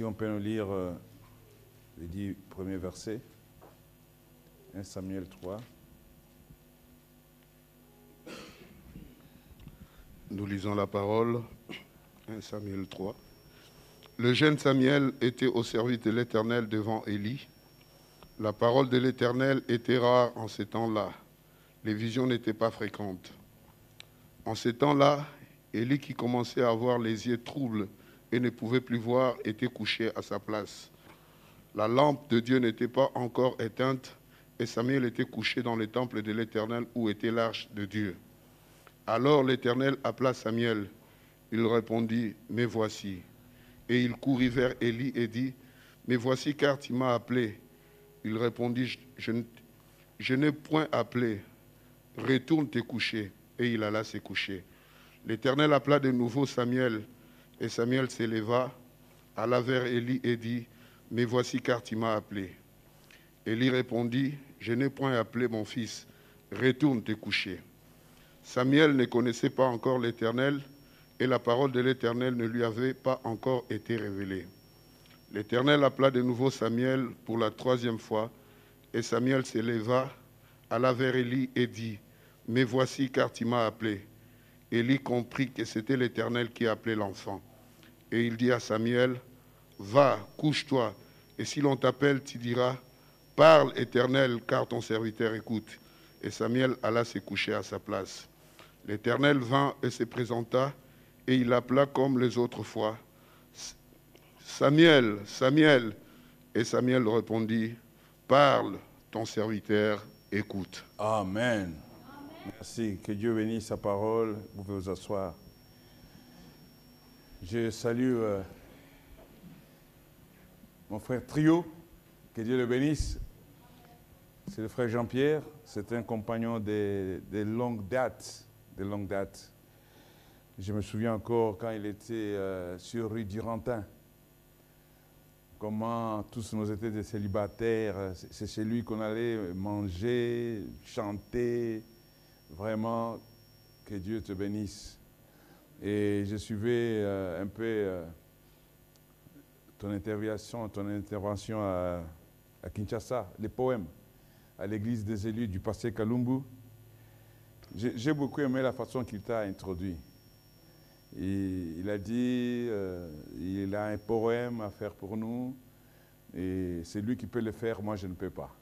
Si on peut nous lire euh, les dix premiers versets. 1 Samuel 3. Nous lisons la parole. 1 Samuel 3. Le jeune Samuel était au service de l'Éternel devant Élie. La parole de l'Éternel était rare en ces temps-là. Les visions n'étaient pas fréquentes. En ces temps-là, Élie, qui commençait à avoir les yeux troubles et ne pouvait plus voir, était couché à sa place. La lampe de Dieu n'était pas encore éteinte et Samuel était couché dans le temple de l'Éternel où était l'arche de Dieu. Alors l'Éternel appela Samuel. Il répondit, Mais voici. Et il courut vers Élie et dit, Mais voici car tu m'as appelé. Il répondit, Je, n'ai point appelé. Retourne te coucher. Et il alla se coucher. L'Éternel appela de nouveau Samuel. Et Samuel s'éleva, alla vers Élie et dit, Mais voici car tu m'as appelé. Élie répondit, Je n'ai point appelé mon fils. Retourne te coucher. Samuel ne connaissait pas encore l'Éternel et la parole de l'Éternel ne lui avait pas encore été révélée. L'Éternel appela de nouveau Samuel pour la troisième fois et Samuel s'éleva, alla vers Élie et dit, Mais voici car tu m'as appelé. Élie comprit que c'était l'Éternel qui appelait l'enfant. Et il dit à Samuel, Va, couche-toi, et si l'on t'appelle, tu diras, Parle, Éternel, car ton serviteur écoute. Et Samuel alla se coucher à sa place. L'Éternel vint et se présenta, et il appela comme les autres fois. Samuel, Samuel. Et Samuel répondit, Parle, ton serviteur écoute. Amen. Merci. Que Dieu bénisse sa parole. Vous pouvez vous asseoir. Je salue euh, mon frère Trio. Que Dieu le bénisse. C'est le frère Jean-Pierre. C'est un compagnon de, longue date. Je me souviens encore quand il était euh, sur rue Durantin. Comment tous nous étaient des célibataires. C'est chez lui qu'on allait manger, chanter. Vraiment, que Dieu te bénisse. Et je suivais euh, un peu euh, ton intervention, ton intervention à, Kinshasa, les poèmes à l'église des élus du passé Kalumbu. J'ai beaucoup aimé la façon qu'il t'a introduit. Il a dit, euh, il a un poème à faire pour nous, et c'est lui qui peut le faire, moi je ne peux pas.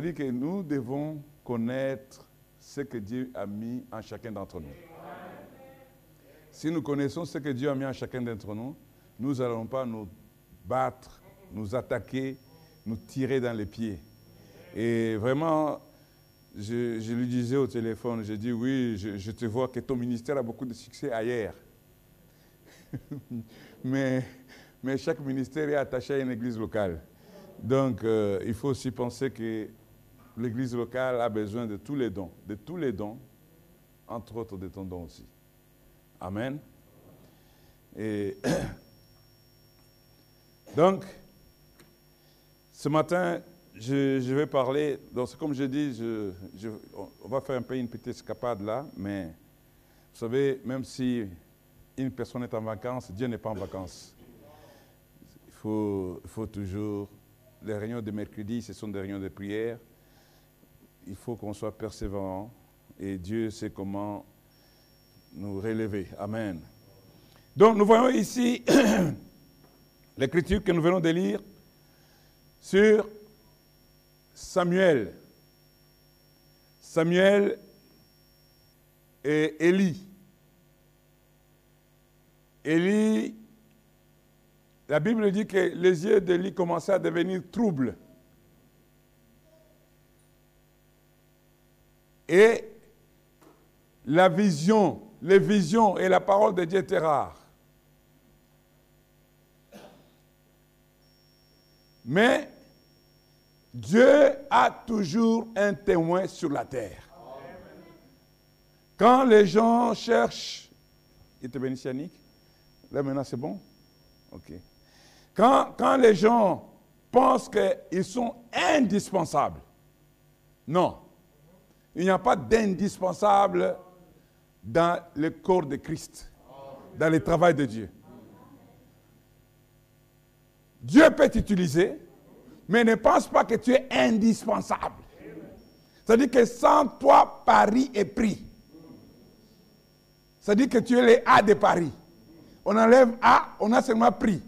Dit que nous devons connaître ce que Dieu a mis en chacun d'entre nous. Si nous connaissons ce que Dieu a mis en chacun d'entre nous, nous n'allons pas nous battre, nous attaquer, nous tirer dans les pieds. Et vraiment, je, je, lui disais au téléphone, j'ai dit oui, je, je, te vois que ton ministère a beaucoup de succès ailleurs. mais, mais chaque ministère est attaché à une église locale. Donc, euh, il faut aussi penser que l'église locale a besoin de tous les dons, de tous les dons, entre autres de ton don aussi. Amen. Et donc, ce matin, je, vais parler, donc comme je dis, on va faire un peu une petite escapade là, mais vous savez, même si une personne est en vacances, Dieu n'est pas en vacances. Il faut, il faut toujours, les réunions de mercredi, ce sont des réunions de prière. Il faut qu'on soit persévérant et Dieu sait comment nous relever. Amen. Donc nous voyons ici l'écriture que nous venons de lire sur Samuel. Samuel et Élie. Élie, la Bible dit que les yeux d'Élie commençaient à devenir troubles. Et la vision, les visions et la parole de Dieu étaient rares. Mais Dieu a toujours un témoin sur la terre. Quand les gens cherchent, il te bénisse Yannick Là maintenant c'est bon? Ok. Quand, quand les gens pensent qu'ils sont indispensables, non. Il n'y a pas d'indispensable dans le corps de Christ, dans le travail de Dieu. Dieu peut t'utiliser, mais ne pense pas que tu es indispensable. C'est-à-dire que sans toi, Paris est pris. C'est-à-dire que tu es les A de Paris. On enlève A, on a seulement pris.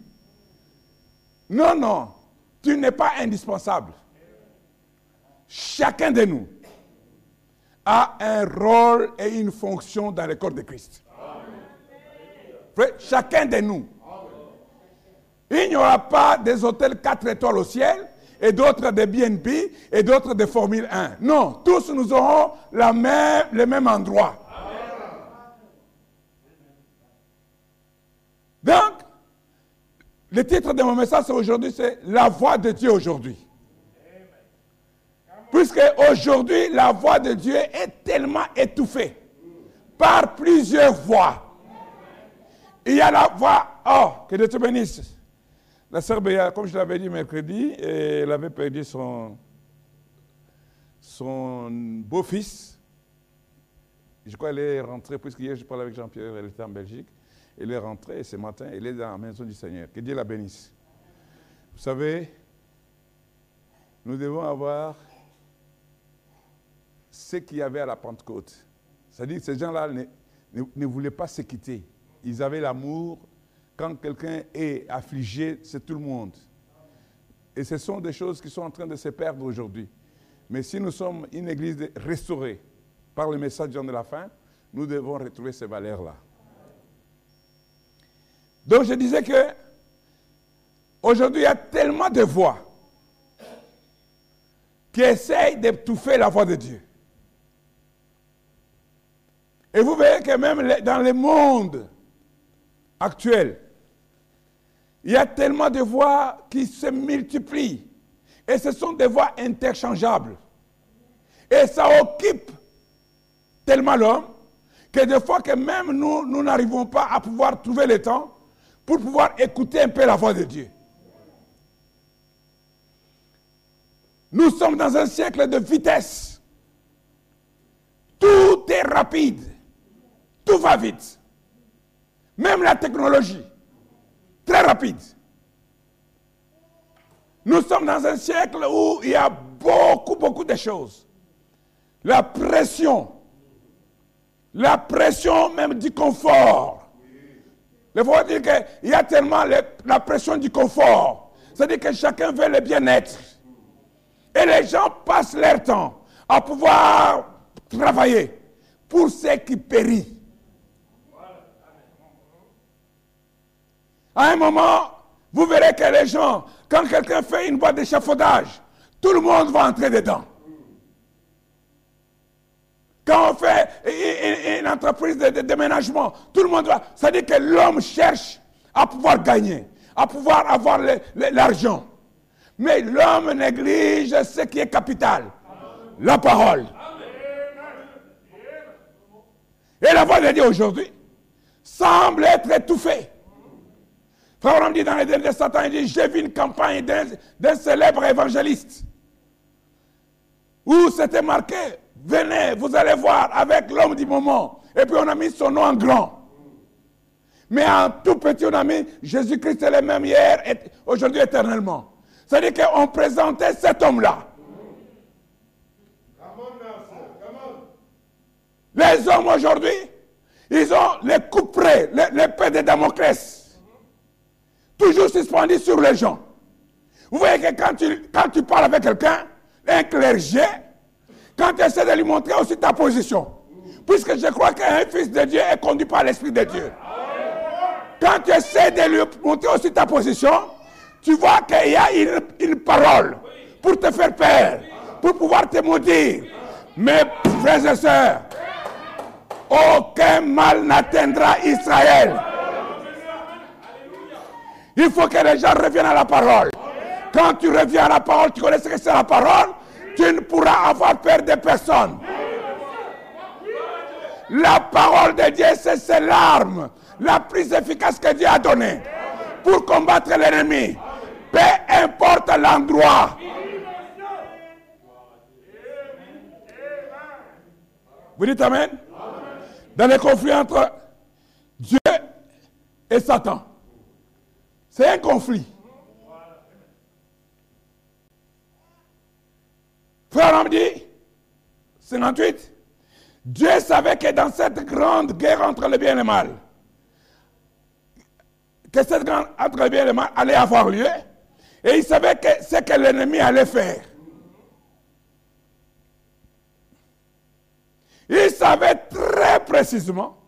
Non, non, tu n'es pas indispensable. Chacun de nous a un rôle et une fonction dans le corps de Christ. Chacun de nous. Il n'y aura pas des hôtels 4 étoiles au ciel et d'autres des BNP et d'autres des Formule 1. Non, tous nous aurons le même endroit. Donc, le titre de mon message aujourd'hui, c'est La voix de Dieu aujourd'hui. Puisque aujourd'hui, la voix de Dieu est tellement étouffée par plusieurs voix. Il y a la voix, oh, que Dieu te bénisse. La sœur Béa, comme je l'avais dit mercredi, elle avait perdu son, son beau-fils. Je crois qu'elle est rentrée, puisque hier je parlais avec Jean-Pierre, elle était en Belgique. Elle est rentrée et ce matin, elle est dans la maison du Seigneur. Que Dieu la bénisse. Vous savez, nous devons avoir ce qu'il y avait à la Pentecôte. C'est-à-dire que ces gens-là ne, voulaient pas se quitter. Ils avaient l'amour. Quand quelqu'un est affligé, c'est tout le monde. Et ce sont des choses qui sont en train de se perdre aujourd'hui. Mais si nous sommes une église restaurée par le message de la fin, nous devons retrouver ces valeurs-là. Donc je disais que aujourd'hui il y a tellement de voix qui essayent d'étouffer la voix de Dieu. Et vous verrez que même dans le monde actuel, il y a tellement de voix qui se multiplient. Et ce sont des voix interchangeables. Et ça occupe tellement l'homme que des fois que même nous, nous n'arrivons pas à pouvoir trouver le temps pour pouvoir écouter un peu la voix de Dieu. Nous sommes dans un siècle de vitesse. Tout est rapide. Tout va vite. Même la technologie. Très rapide. Nous sommes dans un siècle où il y a beaucoup, beaucoup de choses. La pression. La pression même du confort. Il faut dire qu'il y a tellement la pression du confort. C'est-à-dire que chacun veut le bien-être. Et les gens passent leur temps à pouvoir travailler pour ceux qui périssent. À un moment, vous verrez que les gens, quand quelqu'un fait une boîte d'échafaudage, tout le monde va entrer dedans. Quand on fait une, entreprise de, déménagement, tout le monde va. Ça dit que l'homme cherche à pouvoir gagner, à pouvoir avoir l'argent. Mais l'homme néglige ce qui est capital. La parole. Et la voix de Dieu aujourd'hui semble être étouffée. Frère dit dans les derniers Satan, il dit, j'ai vu une campagne d'un célèbre évangéliste où c'était marqué, venez, vous allez voir avec l'homme du moment. Et puis on a mis son nom en grand. Mais en tout petit, on a mis Jésus-Christ est le même hier et aujourd'hui éternellement. C'est-à-dire qu'on présentait cet homme-là. Les hommes aujourd'hui, ils ont les couperets, l'épée de Damoclès toujours suspendu sur les gens. Vous voyez que quand tu, quand tu parles avec quelqu'un, un clergé, quand tu essaies de lui montrer aussi ta position, puisque je crois qu'un fils de Dieu est conduit par l'Esprit de Dieu. Quand tu essaies de lui montrer aussi ta position, tu vois qu'il y a une, une, parole pour te faire peur, pour pouvoir te maudire. Mes frères et sœurs, aucun mal n'atteindra Israël. Il faut que les gens reviennent à la parole. Quand tu reviens à la parole, tu connais ce que c'est la parole, tu ne pourras avoir peur de personne. La parole de Dieu, c'est l'arme la plus efficace que Dieu a donnée pour combattre l'ennemi. Peu importe l'endroit. Vous dites Amen? Dans les conflits entre Dieu et Satan. C'est un conflit. Frère me dit, 58, Dieu savait que dans cette grande guerre entre le bien et le mal, que cette grande entre le bien et le mal allait avoir lieu, et il savait que ce que l'ennemi allait faire. Il savait très précisément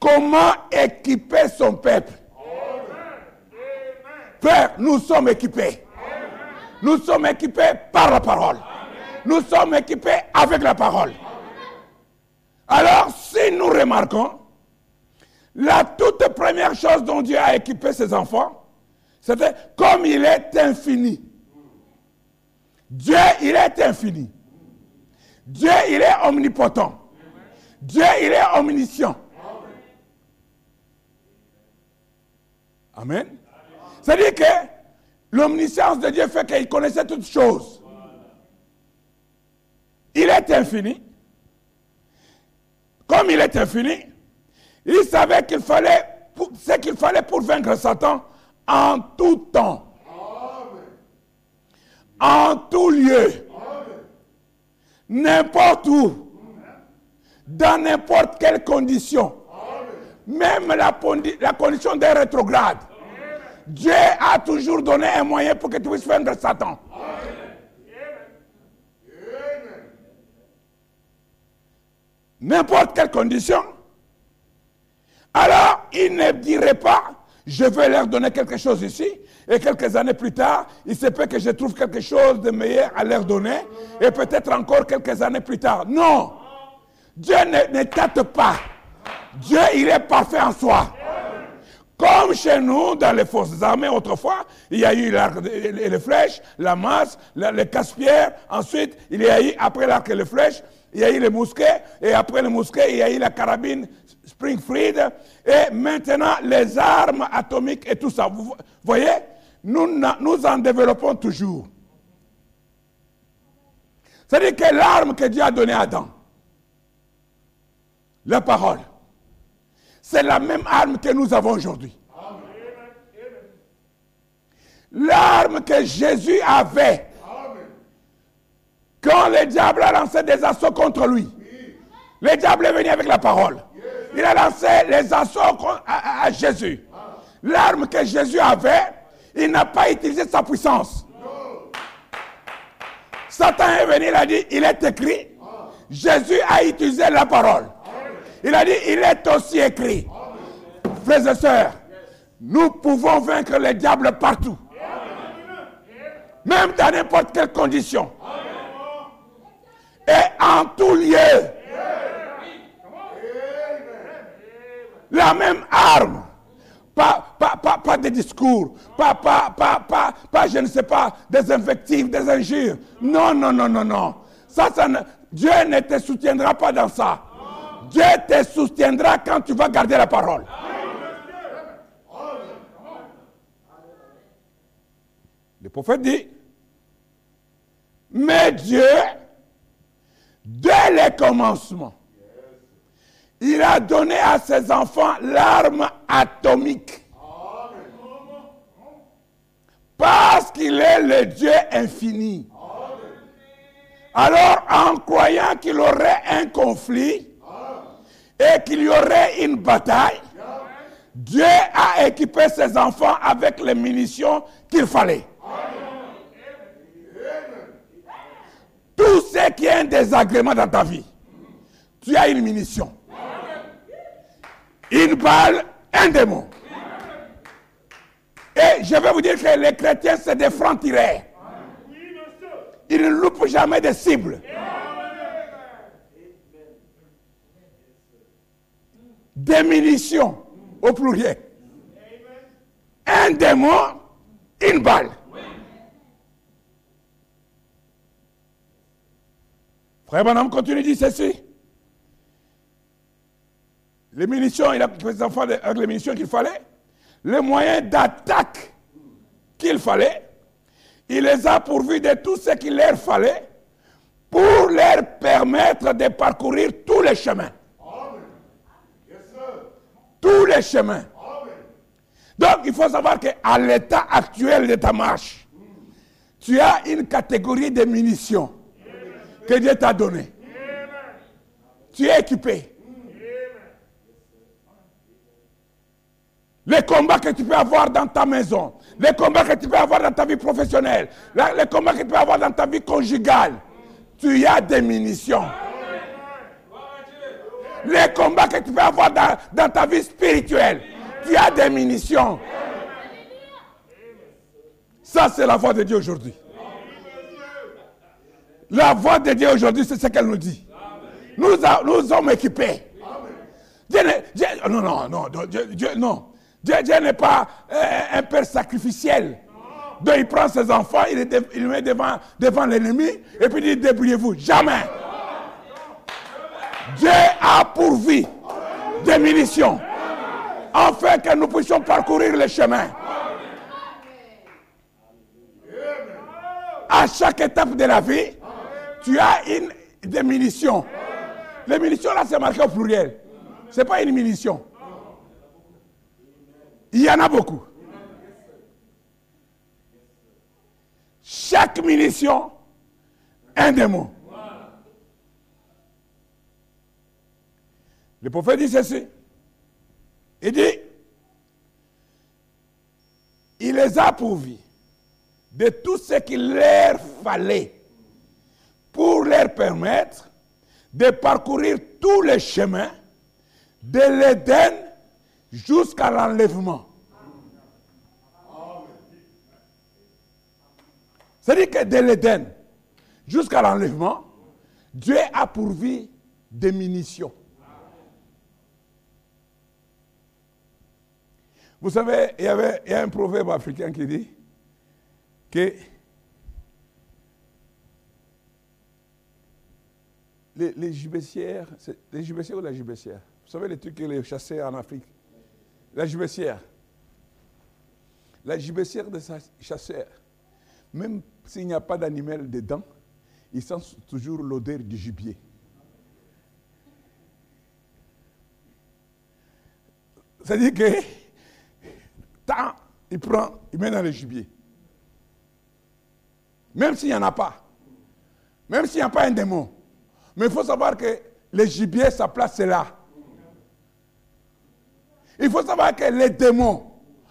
comment équiper son peuple. Père, nous sommes équipés. Nous sommes équipés par la parole. Nous sommes équipés avec la parole. Alors, si nous remarquons, la toute première chose dont Dieu a équipé ses enfants, c'était comme il est infini. Dieu, il est infini. Dieu, il est omnipotent. Dieu, il est omniscient. Amen. C'est-à-dire que l'omniscience de Dieu fait qu'il connaissait toutes choses. Il est infini. Comme il est infini, il savait qu'il fallait ce qu'il fallait pour vaincre Satan en tout temps. En tout lieu. N'importe où. Dans n'importe quelle condition. Même la, la condition d'un rétrograde. Dieu a toujours donné un moyen pour que tu puisses vaincre Satan. N'importe quelle condition. Alors, il ne dirait pas, je vais leur donner quelque chose ici, et quelques années plus tard, il se peut que je trouve quelque chose de meilleur à leur donner, et peut-être encore quelques années plus tard. Non. Dieu ne, ne tâte pas. Dieu, il est parfait en soi. Comme chez nous, dans les forces armées autrefois, il y a eu l'arc et les flèches, la masse, les casse-pierres. Ensuite, il y a eu, après l'arc et les flèches, il y a eu les mousquets. Et après les mousquets, il y a eu la carabine Springfield. Et maintenant, les armes atomiques et tout ça. Vous voyez, nous, nous en développons toujours. C'est-à-dire que l'arme que Dieu a donnée à Adam, la parole, c'est la même arme que nous avons aujourd'hui. L'arme que Jésus avait quand le diable a lancé des assauts contre lui. Le diable est venu avec la parole. Il a lancé les assauts à, Jésus. L'arme que Jésus avait, il n'a pas utilisé sa puissance. Satan est venu, il a dit, il est écrit. Jésus a utilisé la parole. Il a dit, il est aussi écrit. Frères et sœurs, nous pouvons vaincre les diables partout. Même dans n'importe quelle condition. Et en tout lieu. La même arme. Pas, pas, pas, pas des discours, pas, pas, pas, pas, je ne sais pas, des invectives, des injures. Non, non, non, non, non. Dieu ne te soutiendra pas dans ça. Dieu te soutiendra quand tu vas garder la parole. Le prophète dit, mais Dieu, dès le commencement, il a donné à ses enfants l'arme atomique. Parce qu'il est le Dieu infini. Alors, en croyant qu'il aurait un conflit et qu'il y aurait une bataille, Dieu a équipé ses enfants avec les munitions qu'il fallait. Tout ce qui est un désagrément dans ta vie, tu as une munition. Une balle, un démon. Et je vais vous dire que les chrétiens, c'est des francs-tireurs. Ils ne loupent jamais de cibles. Des munitions au pluriel. Un démon, une balle. Frère Bonhomme continue dit ceci. Les munitions, il a pris les enfants avec les munitions qu'il fallait, les moyens d'attaque qu'il fallait, il les a pourvus de tout ce qu'il leur fallait pour leur permettre de parcourir tous les chemins. Tous les chemins. Donc, il faut savoir qu'à l'état actuel de ta marche, tu as une catégorie de munitions que Dieu t'a donné. tu es équipé. Les combats que tu peux avoir dans ta maison, les combats que tu peux avoir dans ta vie professionnelle, les combats que tu peux avoir dans ta vie conjugale, tu as des munitions. Les combats que tu peux avoir dans, ta vie spirituelle, tu as des munitions. Ça, c'est la voix de Dieu aujourd'hui. La voix de Dieu aujourd'hui, c'est ce qu'elle nous dit. Nous, nous sommes équipés. Dieu, non, non, non, Dieu, non. Dieu, n'est pas euh, un père sacrificiel. Donc il prend ses enfants, il les, met devant, devant l'ennemi et puis il dit débrouillez-vous. Jamais. Dieu a pourvu des munitions afin que nous puissions parcourir le chemin. À chaque étape de la vie, tu as une, des munitions. Les munitions, là, c'est marqué au pluriel. Ce n'est pas une munition. Il y en a beaucoup. Chaque munition, un démon. Le prophète dit ceci. Il dit, il les a pourvus de tout ce qu'il leur fallait pour leur permettre de parcourir tous les chemins de l'Éden jusqu'à l'enlèvement. C'est-à-dire que de l'Éden jusqu'à l'enlèvement, Dieu a pourvu des munitions. Vous savez, il y, a un proverbe africain qui dit que les, les les gibecières ou la gibecière? Vous savez les trucs que les chassaient en Afrique La gibecière. La gibecière de chasseur, même s'il n'y a pas d'animal dedans, il sent toujours l'odeur du gibier. C'est-à-dire que, il prend, il met dans le gibier. Même s'il n'y en a pas. Même s'il n'y a pas un démon. Mais il faut savoir que le gibier, sa place, c'est là. Il faut savoir que les démons,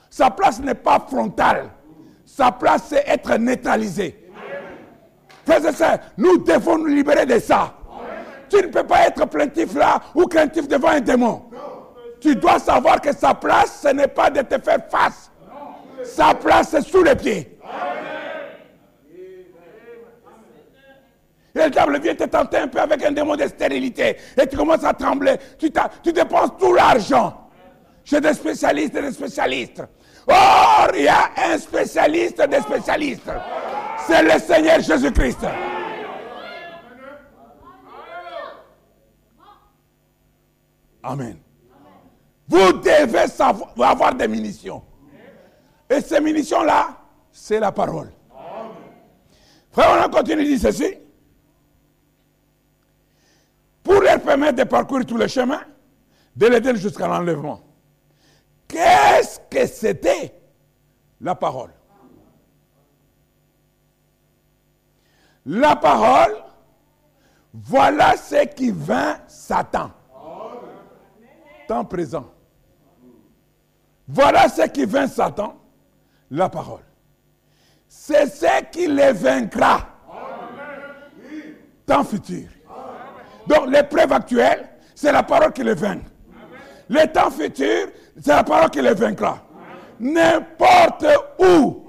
sa place n'est pas frontale. Sa place, c'est être neutralisé. Frères et sœurs, nous devons nous libérer de ça. Tu ne peux pas être plaintif là ou craintif devant un démon. Tu dois savoir que sa place, ce n'est pas de te faire face. Sa place, c'est sous les pieds. Et le diable vient te tenter un peu avec un démon de stérilité. Et tu commences à trembler. Tu, dépenses tout l'argent. Chez des spécialistes et des spécialistes. Or, il y a un spécialiste des spécialistes. C'est le Seigneur Jésus-Christ. Amen. Vous devez savoir, avoir des munitions. Et ces munitions-là, c'est la parole. Frère, on a continué de dire ceci pour leur permettre de parcourir tous les chemins, de l'aider jusqu'à l'enlèvement. Qu'est-ce que c'était la parole? La parole, voilà ce qui vint Satan. Temps présent. Voilà ce qui vint Satan, la parole. C'est ce qui les vaincra. Temps futur. Donc l'épreuve actuelle, c'est la parole qui les vainc. Le temps futur, c'est la parole qui les vaincra. N'importe où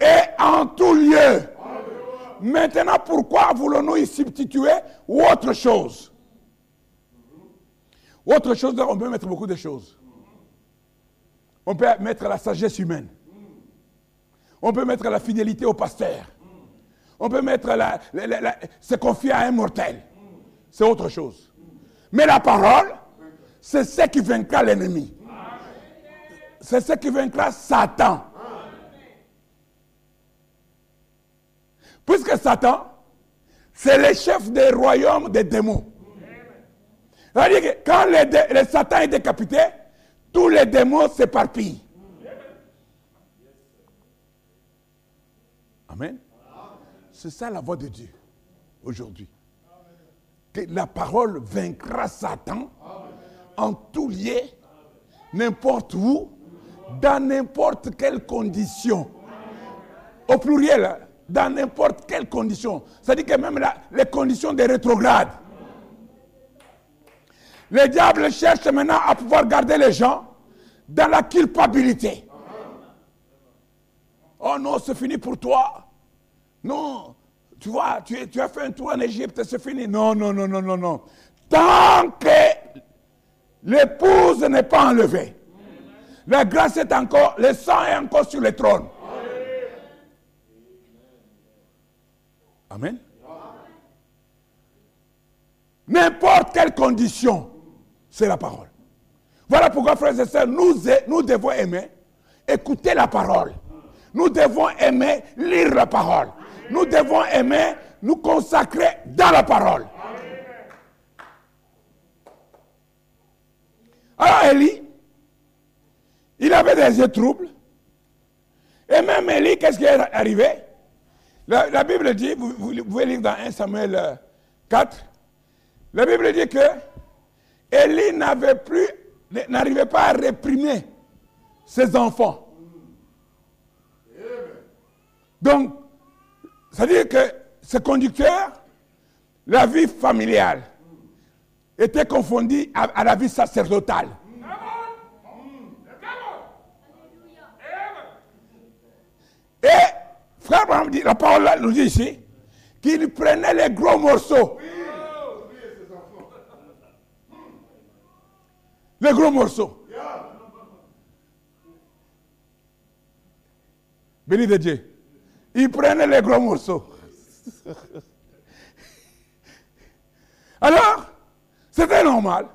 et en tout lieu. Maintenant, pourquoi voulons-nous y substituer autre chose? Autre chose, on peut mettre beaucoup de choses. On peut mettre la sagesse humaine. On peut mettre la fidélité au pasteur. On peut mettre la, se confier à un mortel c'est autre chose. Mais la parole, c'est ce qui vaincra l'ennemi. C'est ce qui vaincra Satan. Puisque Satan, c'est le chef des royaumes des démons. C'est-à-dire que quand le, Satan est décapité, tous les démons s'éparpillent. Amen. C'est ça la voix de Dieu aujourd'hui. que la parole vaincra Satan en tout lieu, n'importe où, dans n'importe quelle condition. Au pluriel, dans n'importe quelle condition. C'est-à-dire que même les conditions des rétrogrades. Le diable cherche maintenant à pouvoir garder les gens dans la culpabilité. Oh non, c'est fini pour toi. Non, tu vois, tu, as fait un tour en Égypte, c'est fini. Non, non, non, non, non, non. Tant que l'épouse n'est pas enlevée, la grâce est encore, le sang est encore sur le trône. Amen. N'importe quelle condition, c'est la parole. Voilà pourquoi, frères et sœurs, nous, nous devons aimer écouter la parole. Nous devons aimer lire la parole. Nous devons aimer nous consacrer dans la parole. Alors Élie, il avait des yeux troubles. Et même Élie, qu'est-ce qui est arrivé? La, Bible dit, vous, pouvez lire dans 1 Samuel 4, euh, la Bible dit que Élie n'avait plus, n'arrivait pas à réprimer ses enfants. Donc, c'est-à-dire que ce conducteur, la vie familiale, était confondue à, la vie sacerdotale. Et, frère la parole nous dit ici, qu'il prenait les gros morceaux. Les gros morceaux. Béni de Dieu. Il prenait les gros morceaux. Alors, c'était normal.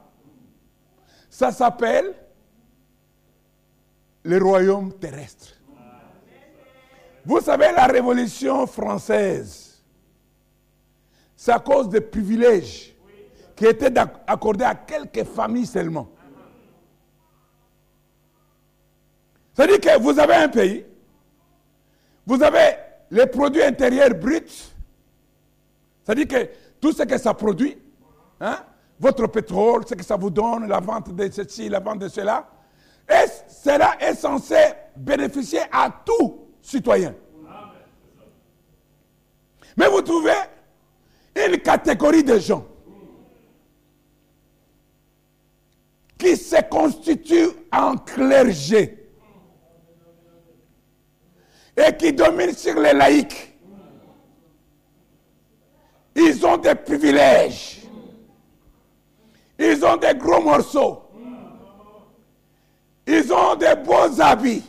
Ça s'appelle le royaume terrestre. Vous savez, la révolution française, c'est à cause des privilèges qui étaient accordés à quelques familles seulement. C'est-à-dire que vous avez un pays, vous avez les produits intérieurs bruts, c'est-à-dire que tout ce que ça produit, hein, votre pétrole, ce que ça vous donne, la vente de ceci, la vente de cela, et cela est censé bénéficier à tout citoyen. Mais vous trouvez une catégorie de gens qui se constituent en clergé et qui dominent sur les laïcs. Ils ont des privilèges. Ils ont des gros morceaux. Ils ont des beaux habits.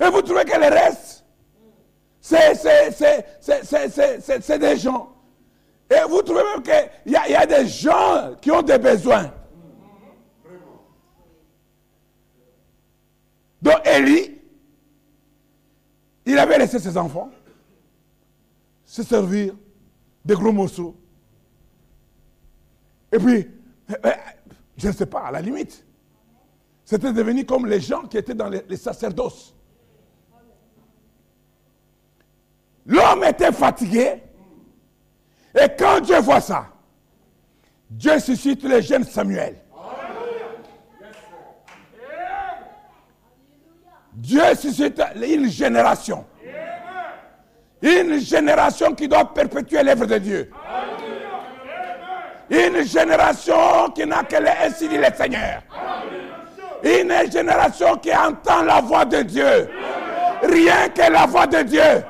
Et vous trouvez que le reste, c'est des gens. Et vous trouvez même qu'il y, y, a des gens qui ont des besoins. Donc Élie, il avait laissé ses enfants se servir des gros morceaux. Et puis, eh, eh, je ne sais pas, à la limite, c'était devenu comme les gens qui étaient dans les, les. L'homme était fatigué. Et quand Dieu voit ça, Dieu suscite le jeune Samuel. Dieu suscite une génération. Une génération qui doit perpétuer l'œuvre de Dieu. Une génération qui n'a que ainsi dit le Seigneur. Une génération qui entend la voix de Dieu. Rien que la voix de Dieu.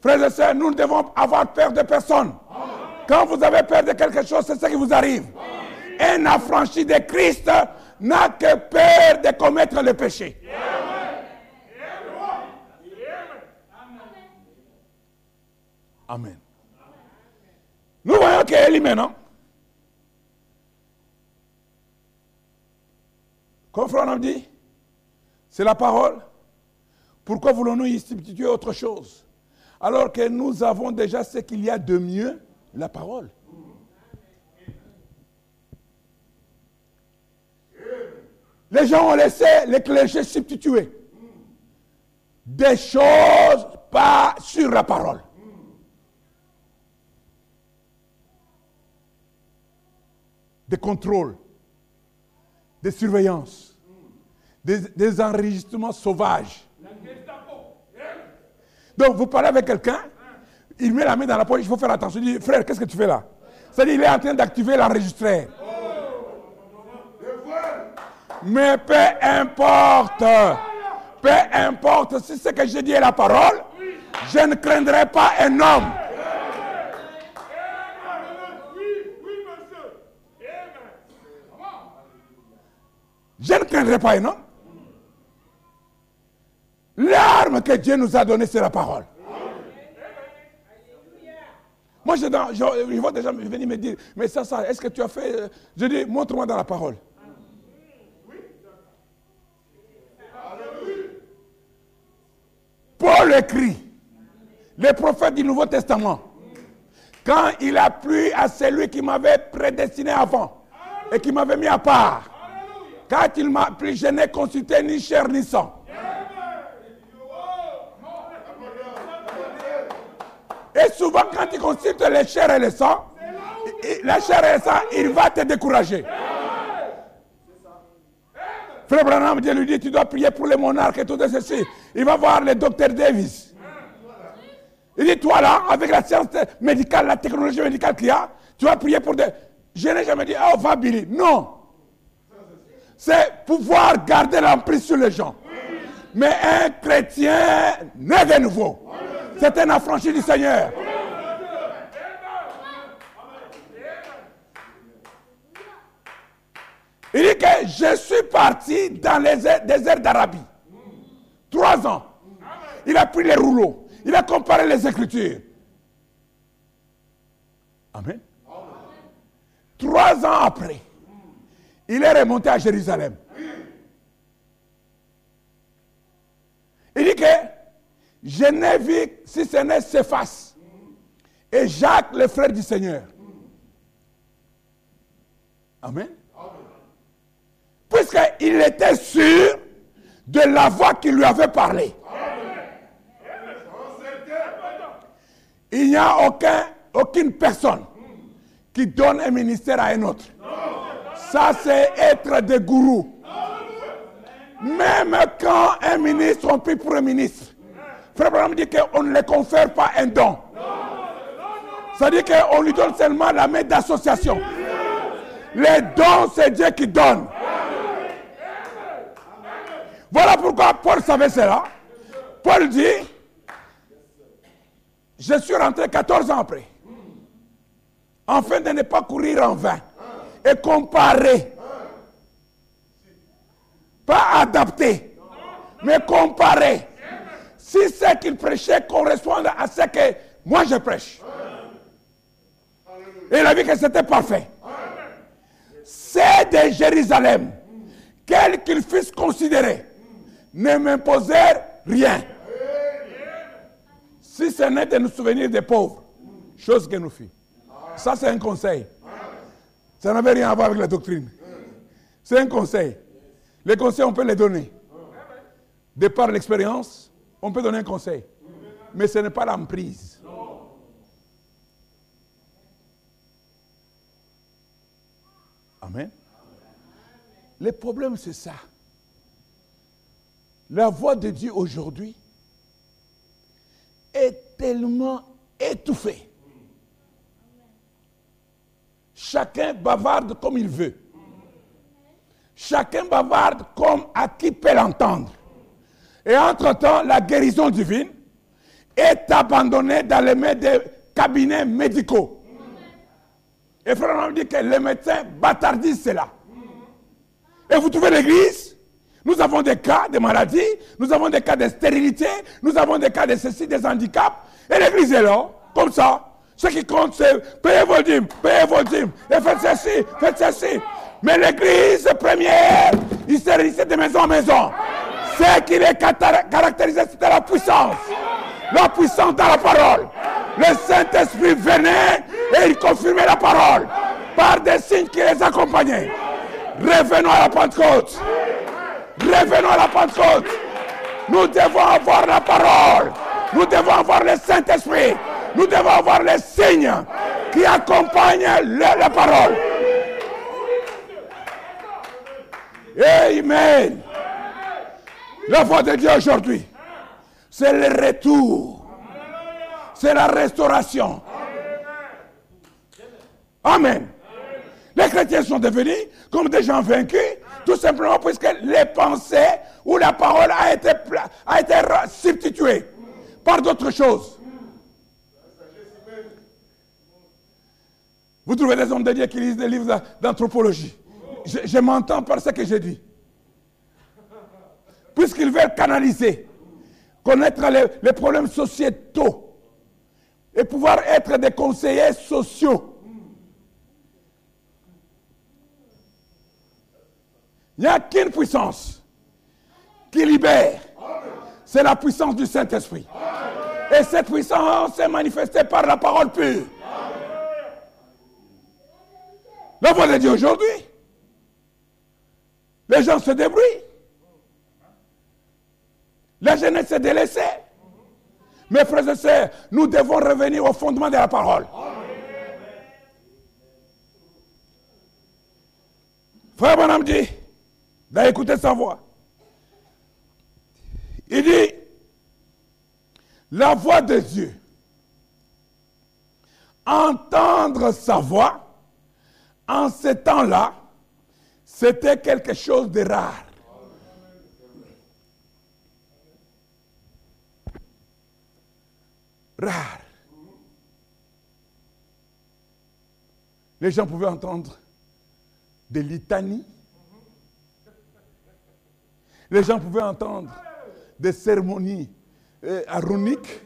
Frères et sœurs, nous ne devons avoir peur de personne. Quand vous avez peur de quelque chose, c'est ce qui vous arrive. Un affranchi de Christ n'a que peur de commettre le péché. Amen. Nous voyons qu'Élie maintenant, comme Frère dit, c'est la parole. Pourquoi voulons-nous y substituer autre chose? Alors que nous avons déjà ce qu'il y a de mieux, la parole. Les gens ont laissé les clergés substituer. des choses pas sur la parole. Des contrôles, des surveillances, des, enregistrements sauvages. Donc vous parlez avec quelqu'un, il met la main dans la poche, il faut faire attention. Il dit, frère, qu'est-ce que tu fais là? C'est-à-dire, il est en train d'activer l'enregistreur. Mais peu importe, peu importe si ce que j'ai dit est la parole, je ne craindrai pas un homme. Je ne craindrai pas un homme. L'arme que Dieu nous a donnée, c'est la parole. Moi, je, je- ils vont déjà venir me dire, mais ça, ça, est-ce que tu as fait euh, Je dis, montre-moi dans la parole. Paul écrit, les prophètes du Nouveau Testament, quand il a plu à celui qui m'avait prédestiné avant et qui m'avait mis à part, quand il m'a plu, je n'ai consulté ni chair ni sang. Et souvent, quand il consulte les chairs et les sangs, il- la chair et le sang, il va te décourager. Frère Branham, Dieu lui dit, tu dois prier pour les monarques et tout de ceci. Il va voir le docteur Davis. Il dit, toi là, avec la science médicale, la technologie médicale qu'il y a, tu vas prier pour des... Je n'ai jamais dit, oh, va Billy. Non. C'est pouvoir garder l'emprise sur les gens. Mais un chrétien né de nouveau. C'est un affranchi du Seigneur. Il dit que je suis parti dans les déserts d'Arabie. Trois ans. Il a pris les rouleaux. Il a comparé les Écritures. Amen. Trois ans après, il est remonté à Jérusalem. Il dit que je si ce n'est Cephas et Jacques, le frère du Seigneur. Amen. Puisqu'il était sûr de la voix qui lui avait parlé? Il n'y a aucun, aucune personne qui donne un ministère à un autre. Ça, c'est être des gourous. Même quand un ministre, on prie pour un ministre, Frère Branham dit qu'on ne lui confère pas un don. Ça dit qu'on lui donne seulement la main d'association. Les dons, c'est Dieu qui donne. Voilà pourquoi Paul savait cela. Paul dit, je suis rentré 14 ans après, afin de ne pas courir en vain et comparer. Pas adapter, mais comparer. Si ce qu'il prêchait correspond à ce que moi je prêche. Et il a vu que c'était parfait. C'est de Jérusalem, quel qu'il fût considéré, ne m'imposèrent rien. Si ce n'est de nous souvenir des pauvres, chose que nous fîmes. Ça, c'est un conseil. Ça n'avait rien à voir avec la doctrine. C'est un conseil. Les conseils, on peut les donner. De par l'expérience, on peut donner un conseil. Mais ce n'est pas l'emprise. Amen. Le problème, c'est ça. La voix de Dieu aujourd'hui est tellement étouffée. Chacun bavarde comme il veut. Chacun bavarde comme à qui peut l'entendre. Et entre-temps, la guérison divine est abandonnée dans les mains des cabinets médicaux. Et frère Branham dit que les médecins bâtardisent cela. Et vous trouvez l'église? Nous avons des cas de maladies, nous avons des cas de stérilité, nous avons des cas de ceci, des handicaps. Et l'église est là, comme ça. Ce qui compte, c'est payez vos dîmes, payez vos dîmes, et faites ceci, faites ceci. Mais l'église première, il s'est de maison en maison. Ce qui les caractérisait, c'était la puissance. La puissance dans la parole. Le Saint-Esprit venait et il confirmait la parole par des signes qui les accompagnaient. Revenons à la Pentecôte. Revenons à la Pentecôte. Nous devons avoir la parole. Nous devons avoir le Saint-Esprit. Nous devons avoir les signes qui accompagnent la parole. Amen. La voix de Dieu aujourd'hui, c'est le retour. C'est la restauration. Amen. Les chrétiens sont devenus comme des gens vaincus, tout simplement parce que les pensées ou la parole a été, a été substituée par d'autres choses. Vous trouvez des hommes de Dieu qui lisent des livres d'anthropologie. Je, m'entends par ce que je dis. Puisqu'ils veulent canaliser, connaître les problèmes sociétaux et pouvoir être des conseillers sociaux. Il n'y a qu'une puissance qui libère. C'est la puissance du Saint-Esprit. Et cette puissance est manifestée par la parole pure. La voix de aujourd'hui. Les gens se débrouillent. La jeunesse s'est délaissée. Mes frères et sœurs, nous devons revenir au fondement de la parole. Frère Bonhomme dit, d'écouter sa voix. Il dit, la voix de Dieu, entendre sa voix, en ce temps-là, c'était quelque chose de rare. Rare. Les gens pouvaient entendre des litanies. Les gens pouvaient entendre des cérémonies euh, aroniques,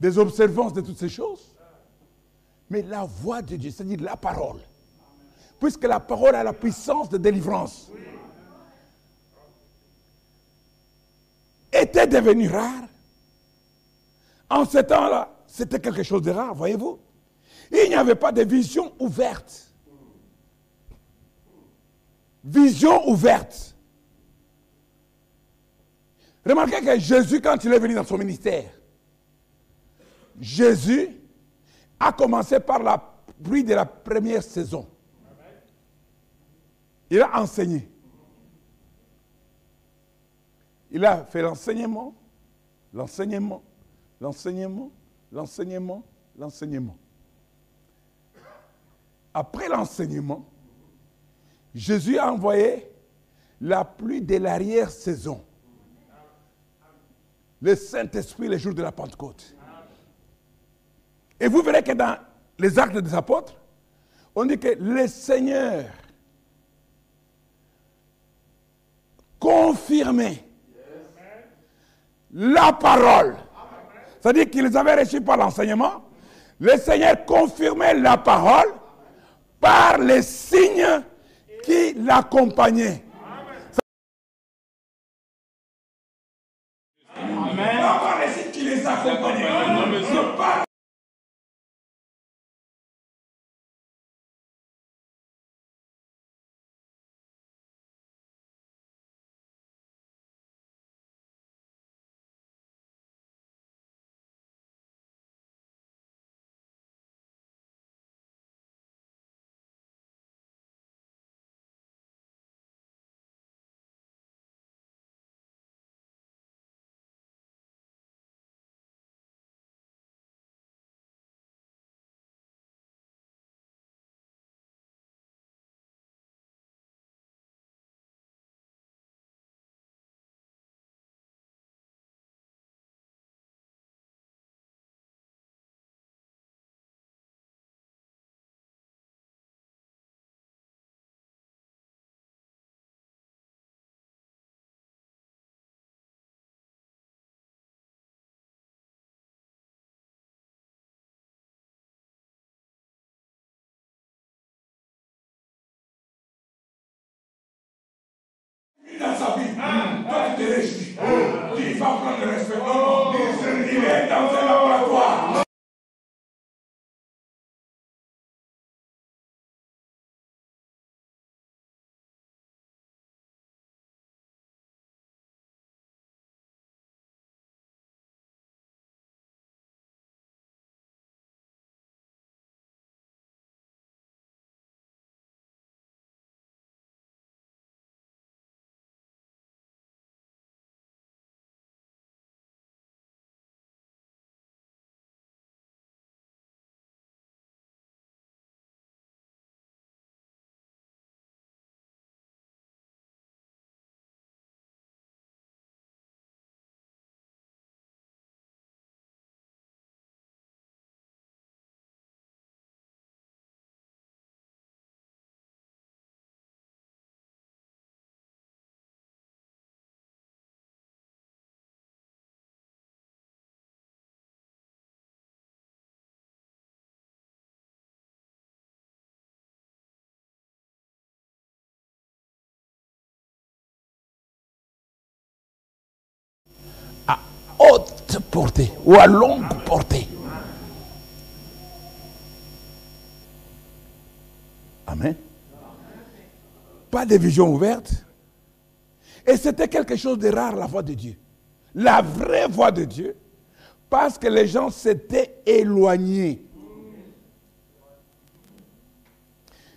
des observances de toutes ces choses. Mais la voix de Dieu, c'est-à-dire la parole, puisque la parole a la puissance de délivrance, était devenue rare. En ce temps-là, c'était quelque chose de rare, voyez-vous. Il n'y avait pas de vision ouverte. Vision ouverte. Remarquez que Jésus, quand il est venu dans son ministère, Jésus a commencé par la pluie de la première saison. Il a enseigné. Il a fait l'enseignement, l'enseignement, l'enseignement, l'enseignement, l'enseignement. Après l'enseignement, Jésus a envoyé la pluie de l'arrière-saison. Le Saint-Esprit les jours de la Pentecôte. Et vous verrez que dans les actes des apôtres, on dit que le Seigneur confirmait la parole. C'est-à-dire qu'ils avaient reçu par l'enseignement. Le Seigneur confirmait la parole par les signes qui l'accompagnaient. Dans sa vie. Toi, tu te réjouis. Tu vas prendre le respect. Il est dans un portée ou à longue portée. Amen. Pas de vision ouverte. Et c'était quelque chose de rare, la voix de Dieu. La vraie voix de Dieu. Parce que les gens s'étaient éloignés.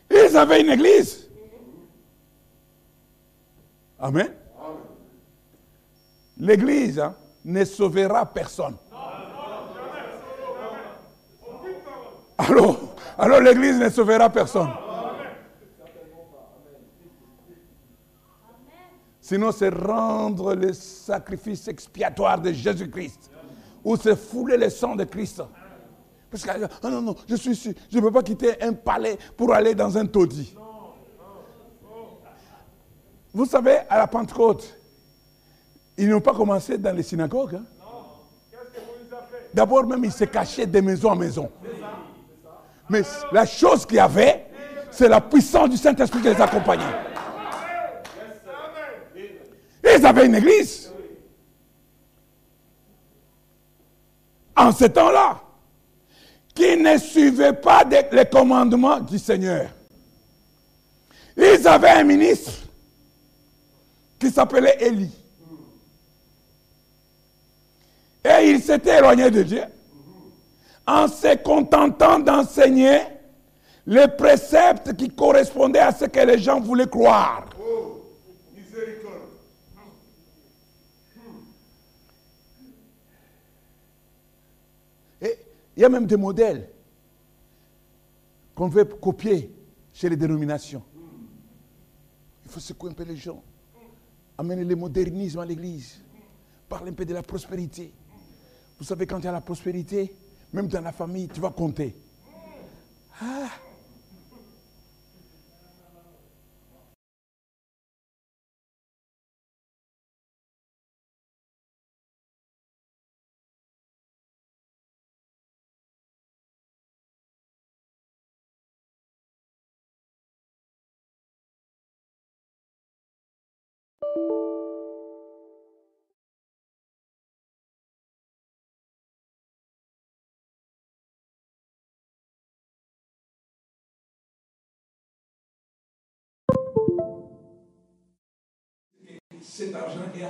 Ils avaient une église. Amen. L'église hein, ne sauvera personne. Alors, l'église ne sauvera personne. Sinon, c'est rendre le sacrifice expiatoire de Jésus-Christ. Ou c'est fouler le sang de Christ. Parce que, oh non, non, je suis je ne peux pas quitter un palais pour aller dans un taudis. Vous savez, à la Pentecôte, ils n'ont pas commencé dans les synagogues. Hein? D'abord, même, ils se cachaient de maison en maison. Mais la chose qu'il y avait, c'est la puissance du Saint-Esprit qui les accompagnait. Ils avaient une église. En ce temps-là, qui ne suivait pas les commandements du Seigneur. Ils avaient un ministre qui s'appelait Élie. Et il s'était éloigné de Dieu en se contentant d'enseigner les préceptes qui correspondaient à ce que les gens voulaient croire. Et il y a même des modèles qu'on veut copier chez les dénominations. Il faut secouer un peu les gens, amener le modernisme à l'église, parler un peu de la prospérité. Vous savez, quand il y a la prospérité, même dans la famille, tu vas compter. Ah. Cet argent est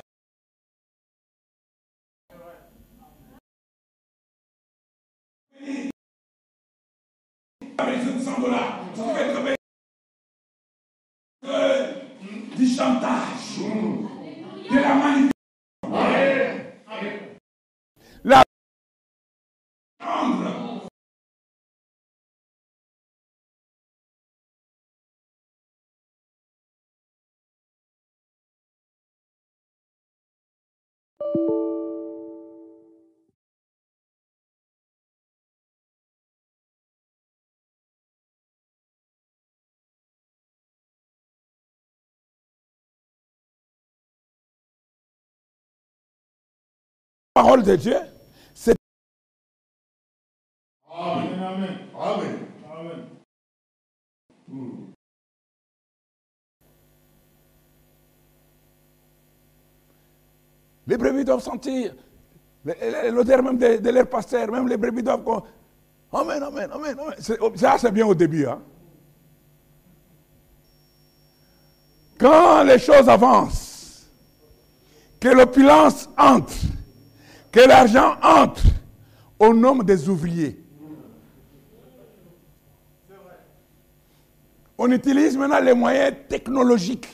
avec 100 dollars, tu fais travailler du chantage, de parole de Dieu, c'est... Amen. Amen. Amen. Amen. Les brebis doivent sentir l'odeur même de, de, leur pasteur, même les brebis doivent... Amen, amen, amen, amen. Ça, c'est bien au début. Hein? Quand les choses avancent, que l'opulence entre, que l'argent entre au nom des ouvriers. On utilise maintenant les moyens technologiques.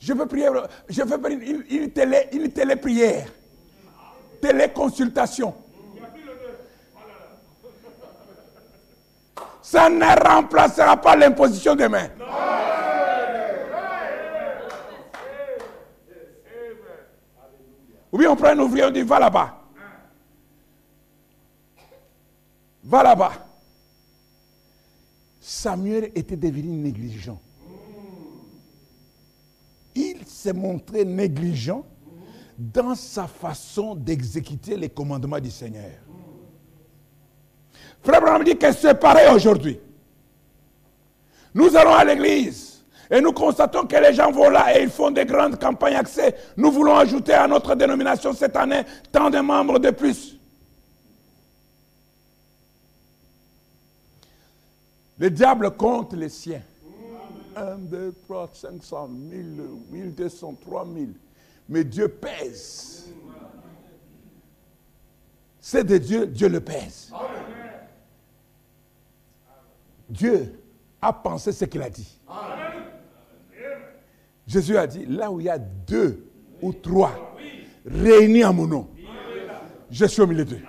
Je veux prier, je veux une, télé, téléprière, téléconsultation. Ça ne remplacera pas l'imposition des mains. Ou bien on prend un ouvrier, on dit va là-bas. Va là-bas. Samuel était devenu négligent. Il s'est montré négligent dans sa façon d'exécuter les commandements du Seigneur. Frère Abraham dit que c'est pareil aujourd'hui. Nous allons à l'église Et nous constatons que les gens vont là et ils font des grandes campagnes accès. Nous voulons ajouter à notre dénomination cette année tant de membres de plus. Le diable compte les siens. 1, 2, 3, 500, 1000, 1200, 3000. Mais Dieu pèse. C'est de Dieu, Dieu le pèse. Dieu a pensé ce qu'il a dit. Jésus a dit, là où il y a deux ou trois réunis en mon nom, je suis au milieu d'eux.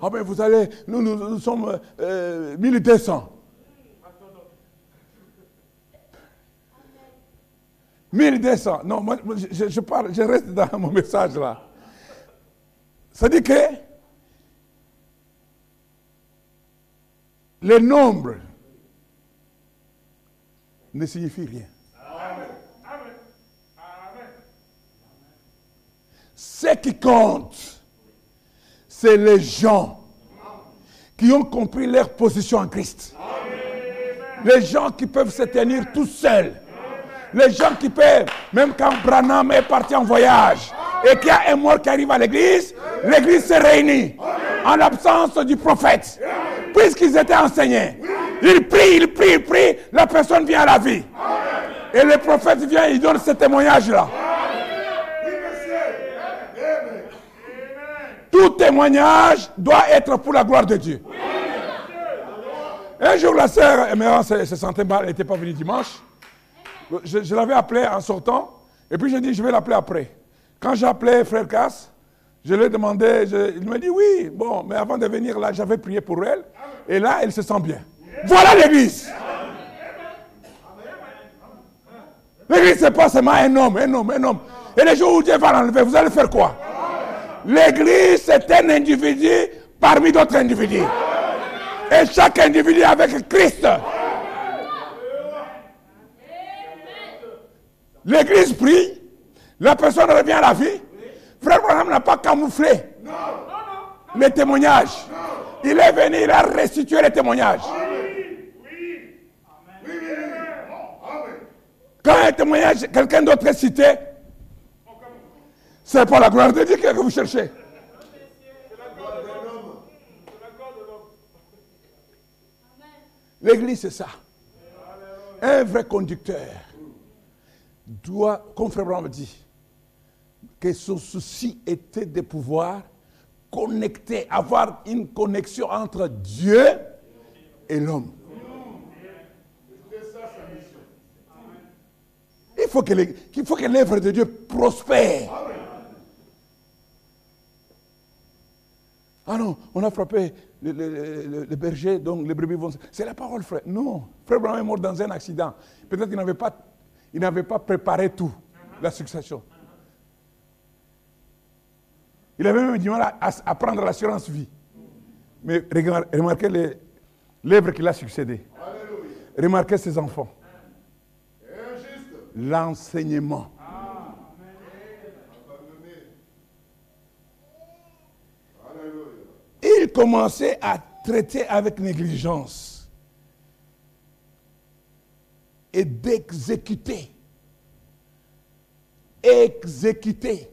Ah ben vous allez, nous, nous, nous sommes euh, 1200. 1200. Non, moi, je, je parle, je reste dans mon message là. Ça dit que le nombre ne signifie rien. Ce qui compte, c'est les gens qui ont compris leur position en Christ. Les gens qui peuvent se tenir tout seuls. Les gens qui peuvent, même quand Branham est parti en voyage et qu'il y a un mort qui arrive à l'église, l'église se réunit en l'absence du prophète. Puisqu'ils étaient enseignés, ils prient, ils prient, ils prient, la personne vient à la vie. Et le prophète vient, il donne ce témoignage-là. Tout témoignage doit être pour la gloire de Dieu. Un jour, la sœur Emerance se, se sentait mal, elle n'était pas venue dimanche. Je, l'avais appelée en sortant, et puis j'ai dit, je vais l'appeler après. Quand j'ai appelé Frère Casse, je lui ai demandé, il m'a dit oui, bon, mais avant de venir là, j'avais prié pour elle, et là, elle se sent bien. Voilà l'église. L'église, c'est pas seulement un homme, un homme, un homme. Et les jours où Dieu va l'enlever, vous allez faire quoi? L'église, c'est un individu parmi d'autres individus. Et chaque individu avec Christ. L'église prie, la personne revient à la vie. Frère Branham n'a pas camouflé les témoignages. Il est venu, il a restitué les témoignages. Quand un témoignage, quelqu'un d'autre est cité, c'est pas la gloire de Dieu que vous cherchez. L'église, c'est ça. Un vrai conducteur doit, comme Frère Branham dit, que son souci était de pouvoir connecter, avoir une connexion entre Dieu et l'homme. Il faut que l'œuvre de Dieu prospère. Ah non, on a frappé le, berger, donc les brebis vont. C'est la parole, frère. Non, frère Branham est mort dans un accident. Peut-être qu'il n'avait pas, il n'avait pas préparé tout, la succession. Il avait même du mal à, à- à prendre l'assurance vie. Mais remarquez l'œuvre qu'il a succédé. Remarquez ses enfants. L'enseignement. Il commençait à traiter avec négligence et d'exécuter. Exécuter.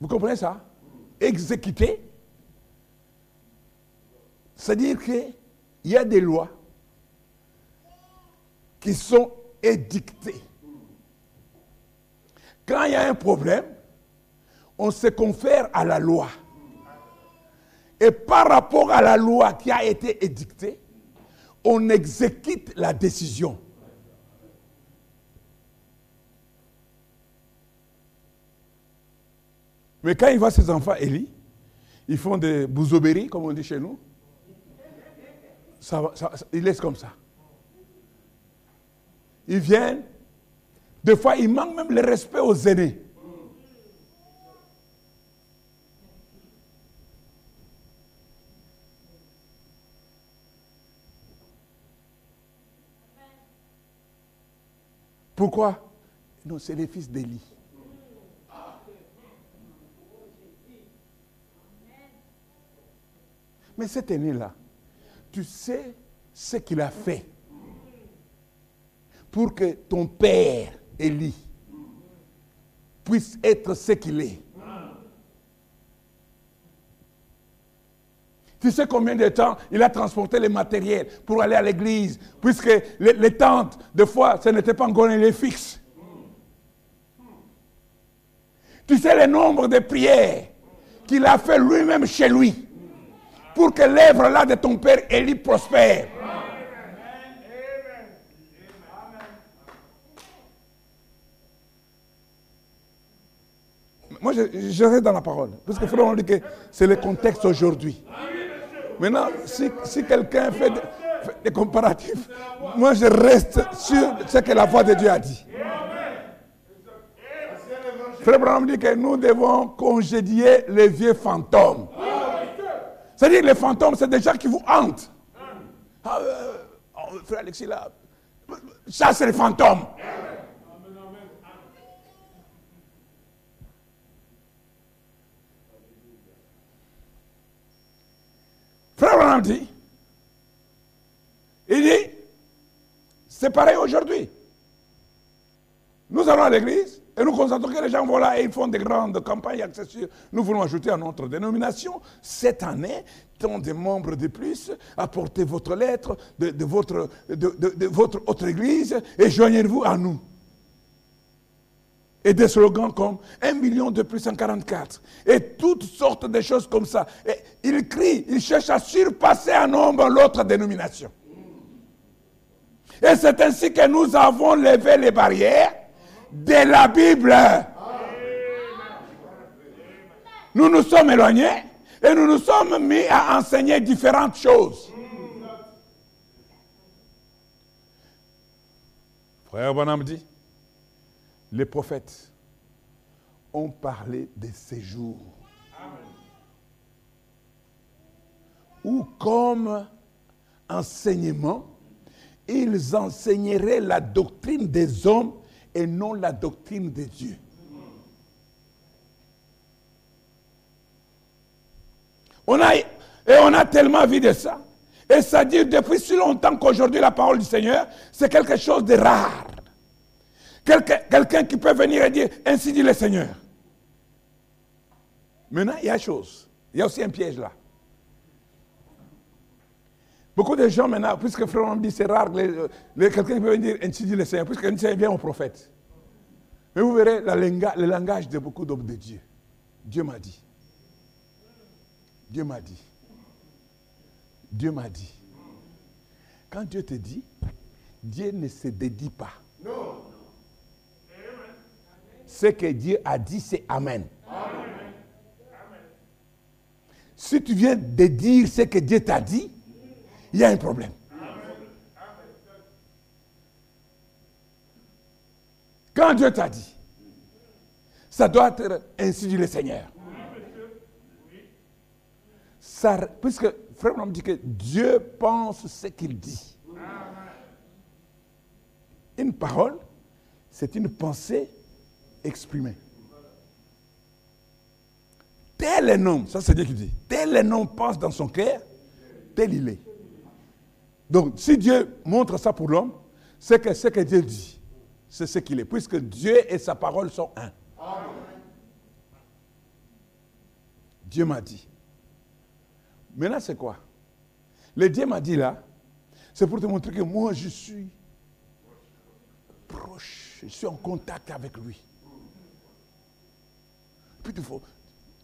Vous comprenez ça? Exécuter. C'est-à-dire qu'il y a des lois qui sont édictées. Quand il y a un problème, on se confère à la loi. Et par rapport à la loi qui a été édictée, on exécute la décision. Mais quand il voit ses enfants, Élie, ils font des bouzobéries, comme on dit chez nous. Ça ça- ça- ils laissent comme ça. Ils viennent. Des fois, ils manquent même le respect aux aînés. Pourquoi? Non, c'est les fils d'Élie. Mais cet aîné-là, tu sais ce qu'il a fait pour que ton père, Élie, puisse être ce qu'il est. Tu sais combien de temps il a transporté les matériels pour aller à l'église, puisque les, tentes, de fois, ce n'était pas encore les fixes. Tu sais le nombre de prières qu'il a fait lui-même chez lui pour que l'œuvre là de ton père Élie prospère. Moi, je, reste dans la parole. Parce que frère, on dit que c'est le contexte aujourd'hui. Maintenant, si, quelqu'un fait, des comparatifs, moi, je reste sur ce que la voix de Dieu a dit. Frère Branham dit que nous devons congédier les vieux fantômes. C'est-à-dire que les fantômes, c'est des gens qui vous hantent. Ah, euh, oh, frère Alexis, là, ça c'est les fantômes. Dit, il dit, c'est pareil aujourd'hui. Nous allons à l'église et nous constatons que les gens vont là et ils font des grandes campagnes accessibles. Nous voulons ajouter à notre dénomination, cette année, tant de membres de plus, apportez votre lettre de, votre, de votre autre église et joignez-vous à nous et des slogans comme un million de plus en 44 et toutes sortes de choses comme ça. Et il crie, il cherche à surpasser un nombre l'autre dénomination. Et c'est ainsi que nous avons levé les barrières de la Bible. Nous nous sommes éloignés et nous nous sommes mis à enseigner différentes choses. Frère Bonhomme dit, les prophètes ont parlé de séjour. Ou comme enseignement, ils enseigneraient la doctrine des hommes et non la doctrine de Dieu. On a, et on a tellement vu de ça. Et ça dit depuis si longtemps qu'aujourd'hui la parole du Seigneur, c'est quelque chose de rare. Quelqu'un qui peut venir et dire, ainsi dit le Seigneur. Maintenant, il y a chose. Il y a aussi un piège là. Beaucoup de gens maintenant, puisque Frère dit c'est rare, quelqu'un peut venir ainsi dit le Seigneur, puisque Seigneur vient au prophète. Mais vous verrez le langage de beaucoup d'hommes de Dieu. Dieu m'a dit. Dieu m'a dit. Dieu m'a dit. Quand Dieu te dit, Dieu ne se dédie pas. Non. Ce que Dieu a dit, c'est Amen. Si tu viens de dire ce que Dieu t'a dit, il y a un problème. Quand Dieu t'a dit, ça doit être ainsi dit le Seigneur. Ça, puisque Frère me dit que Dieu pense ce qu'il dit. Une parole, c'est une pensée exprimée. Tel un homme, ça c'est Dieu qui dit, tel un homme pense dans son cœur, tel il est. Donc si Dieu montre ça pour l'homme, c'est que ce que Dieu dit, c'est ce qu'il est, puisque Dieu et sa parole sont un. Dieu m'a dit. Maintenant, c'est quoi? Le Dieu m'a dit là, c'est pour te montrer que moi, je suis proche, je suis en contact avec lui.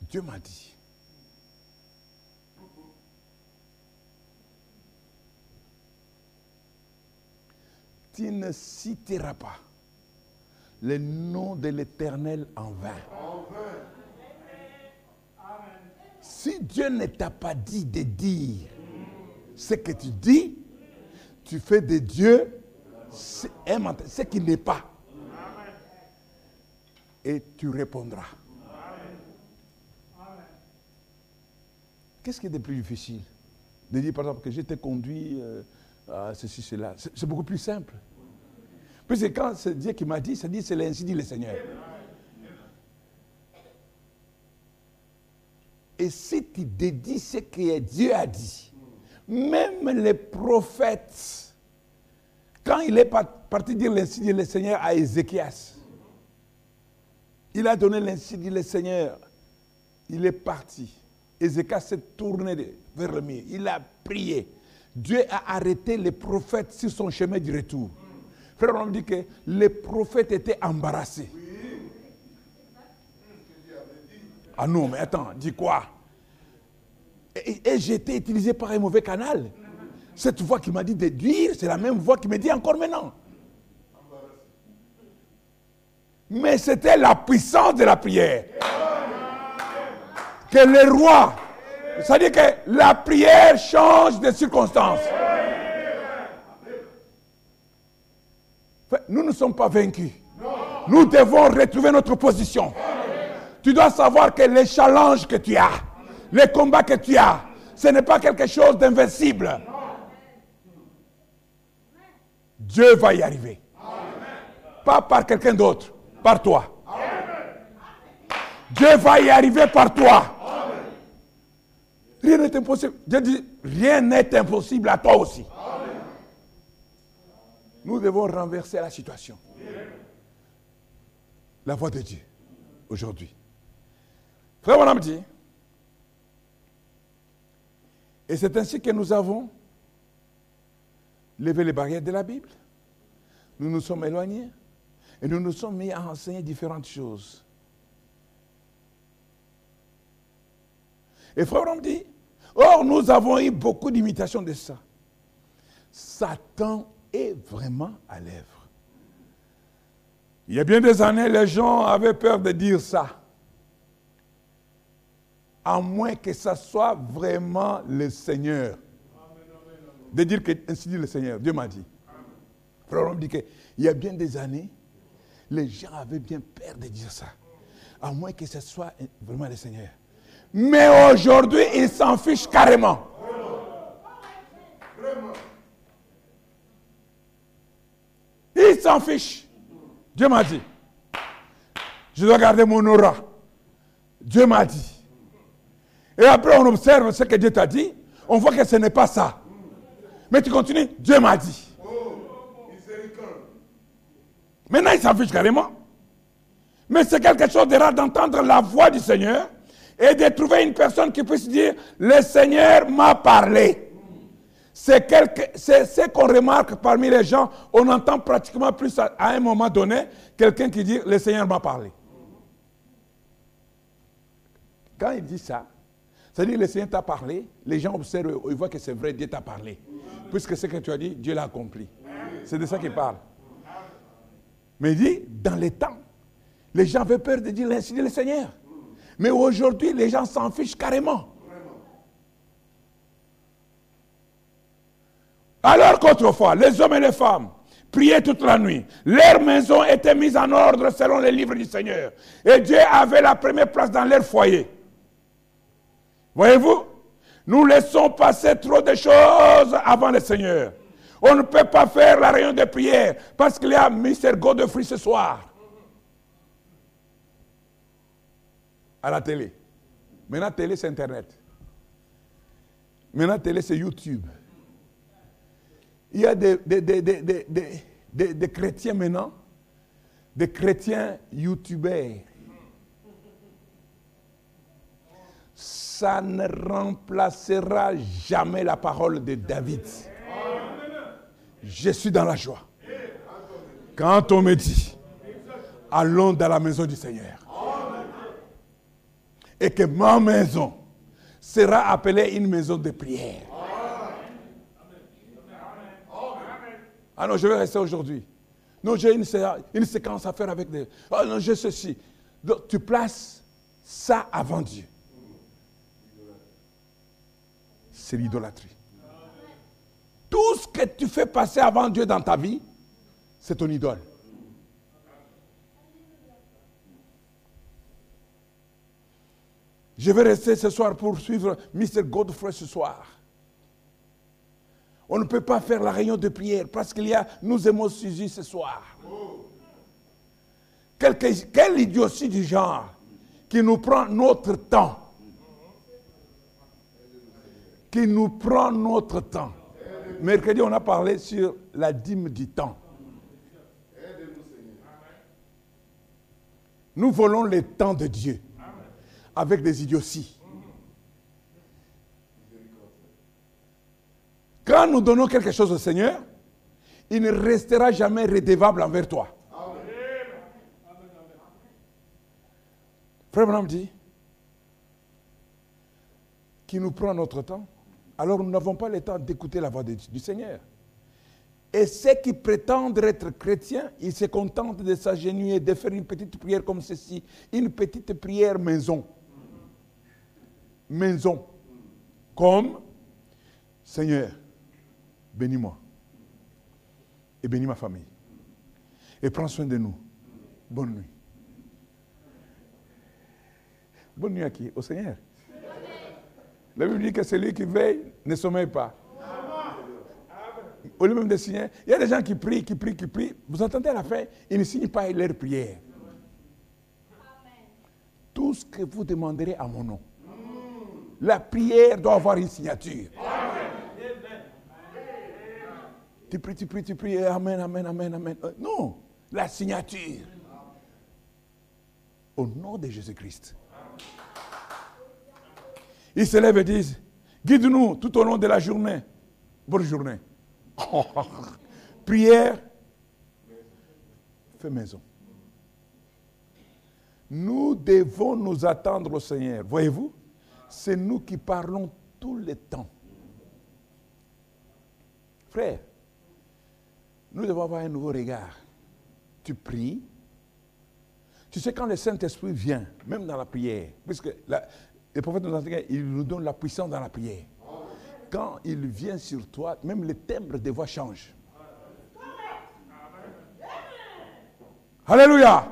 Dieu m'a dit. Tu ne citeras pas le nom de l'Éternel en vain. Si Dieu ne t'a pas dit de dire ce que tu dis, tu fais de Dieu ce qui n'est pas. Et tu répondras. Qu'est-ce qui est de plus difficile De dire par exemple que j'étais conduit euh, à ceci, cela. C'est beaucoup plus simple. Puis quand c'est Dieu qui m'a dit, ça dit c'est ainsi dit le Seigneur. Et si tu dédies ce que Dieu a dit, même les prophètes, quand il est parti dire l'ainsi dit le Seigneur à Ézéchias, il a donné l'ainsi dit le Seigneur, il est parti. Ézéchias s'est tourné vers le il a prié. Dieu a arrêté les prophètes sur son chemin du retour. Frère, on dit que les prophètes étaient embarrassés. Ah non, mais attends, dis quoi? Et, j'ai été utilisé par un mauvais canal. Cette voix qui m'a dit de dire, c'est la même voix qui me dit encore maintenant. Mais c'était la puissance de la prière. Que les rois, c'est-à-dire que la prière change de circonstances. Nous ne sommes pas vaincus. Nous devons retrouver notre position. Tu dois savoir que les challenges que tu as, les combats que tu as, ce n'est pas quelque chose d'invincible. Dieu va y arriver. Pas par quelqu'un d'autre, par toi. Dieu va y arriver par toi. Rien n'est impossible. Dieu dit, rien n'est impossible à toi aussi. Nous devons renverser la situation. La voix de Dieu, aujourd'hui. Frère Madame dit, et c'est ainsi que nous avons levé les barrières de la Bible. Nous nous sommes éloignés et nous nous sommes mis à enseigner différentes choses. Et frère Madame dit, or nous avons eu beaucoup d'imitations de ça. Satan est vraiment à l'œuvre. Il y a bien des années, les gens avaient peur de dire ça à moins que ce soit vraiment le Seigneur. De dire que ainsi dit le Seigneur, Dieu m'a dit. Frère, dit qu'il y a bien des années, les gens avaient bien peur de dire ça. À moins que ce soit vraiment le Seigneur. Mais aujourd'hui, ils s'en fichent carrément. Ils s'en fichent. Dieu m'a dit. Je dois garder mon aura. Dieu m'a dit. Et après, on observe ce que Dieu t'a dit. On voit que ce n'est pas ça. Mais tu continues. Dieu m'a dit. Maintenant, il s'en fiche carrément. Mais c'est quelque chose de rare d'entendre la voix du Seigneur et de trouver une personne qui puisse dire Le Seigneur m'a parlé. C'est ce qu'on remarque parmi les gens. On entend pratiquement plus à, un moment donné quelqu'un qui dit Le Seigneur m'a parlé. Quand il dit ça, c'est-à-dire, le Seigneur t'a parlé, les gens observent, ils voient que c'est vrai, Dieu t'a parlé. Puisque ce que tu as dit, Dieu l'a accompli. C'est de ça qu'il parle. Mais il dit, dans les temps, les gens avaient peur de dire le Seigneur. Mais aujourd'hui, les gens s'en fichent carrément. Alors qu'autrefois, les hommes et les femmes priaient toute la nuit. Leurs maisons étaient mises en ordre selon les livres du Seigneur. Et Dieu avait la première place dans leur foyer. Voyez-vous, nous laissons passer trop de choses avant le Seigneur. On ne peut pas faire la réunion de prière parce qu'il y a Mr. Godfrey ce soir. À la télé. Maintenant, télé, c'est Internet. Maintenant, télé, c'est YouTube. Il y a des, des, chrétiens maintenant, des chrétiens youtubeurs ça ne remplacera jamais la parole de David. Je suis dans la joie. Quand on me dit, allons dans la maison du Seigneur. Et que ma maison sera appelée une maison de prière. Ah non, je vais rester aujourd'hui. Non, j'ai une, une, séquence à faire avec des... Ah non, j'ai ceci. Donc, tu places ça avant Dieu. c'est l'idolâtrie. Tout ce que tu fais passer avant Dieu dans ta vie, c'est ton idole. Je vais rester ce soir pour suivre Mr. Godfrey ce soir. On ne peut pas faire la réunion de prière parce qu'il y a nous aimons Suzy ce soir. Quelle, quelle idiotie du genre qui nous prend notre temps qui nous prend notre temps. Mercredi, on a parlé sur la dîme du temps. Nous volons le temps de Dieu avec des idioties. Quand nous donnons quelque chose au Seigneur, il ne restera jamais redevable envers toi. Frère Branham dit qu'il nous prend notre temps, alors nous n'avons pas le temps d'écouter la voix du Seigneur. Et ceux qui prétendent être chrétiens, ils se contentent de s'agenouiller, de faire une petite prière comme ceci, une petite prière maison. Maison. Comme, Seigneur, bénis-moi. Et bénis ma famille. Et prends soin de nous. Bonne nuit. Bonne nuit à qui? Au Seigneur. La Bible dit que celui qui veille ne sommeille pas. Au lieu même de signer, il y a des gens qui prient, qui prient, qui prient. Vous entendez à la fin, ils ne signent pas leur prière. Tout ce que vous demanderez à mon nom. La prière doit avoir une signature. Tu pries, tu pries, tu pries, Amen, Amen, Amen, Amen. Euh, Non, la signature. Au nom de Jésus-Christ. Ils se lèvent et disent, guide-nous tout au long de la journée. Bonne journée. Prière, fais maison. Nous devons nous attendre au Seigneur. Voyez-vous, c'est nous qui parlons tout le temps. Frère, nous devons avoir un nouveau regard. Tu pries. Tu sais, quand le Saint-Esprit vient, même dans la prière, puisque la- le prophète nous enseigne, il nous donne la puissance dans la prière. Quand il vient sur toi, même le timbre de voix change. Alléluia.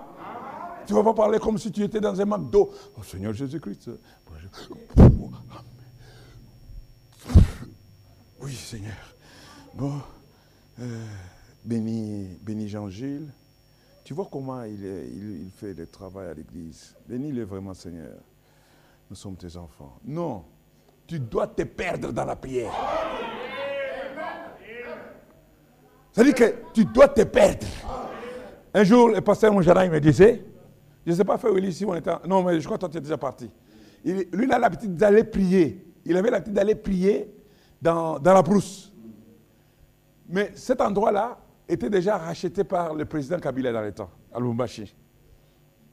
Tu ne vas pas parler comme si tu étais dans un McDo. Oh Seigneur Jésus-Christ. Oui, Seigneur. Bon, euh, bénis, Jean-Gilles. Tu vois comment il, fait le travail à l'église. Bénis-le vraiment, Seigneur. Nous sommes tes enfants. Non, tu dois te perdre dans la prière. C'est-à-dire que tu dois te perdre. Un jour, le pasteur Moujana, il me disait, je ne sais pas, Frère Willy, si on était... Non, mais je crois que toi, tu es déjà parti. Lui, il a l'habitude d'aller prier. Il avait l'habitude d'aller prier dans, la brousse. Mais cet endroit-là était déjà racheté par le président Kabila dans le temps, à Lubumbashi.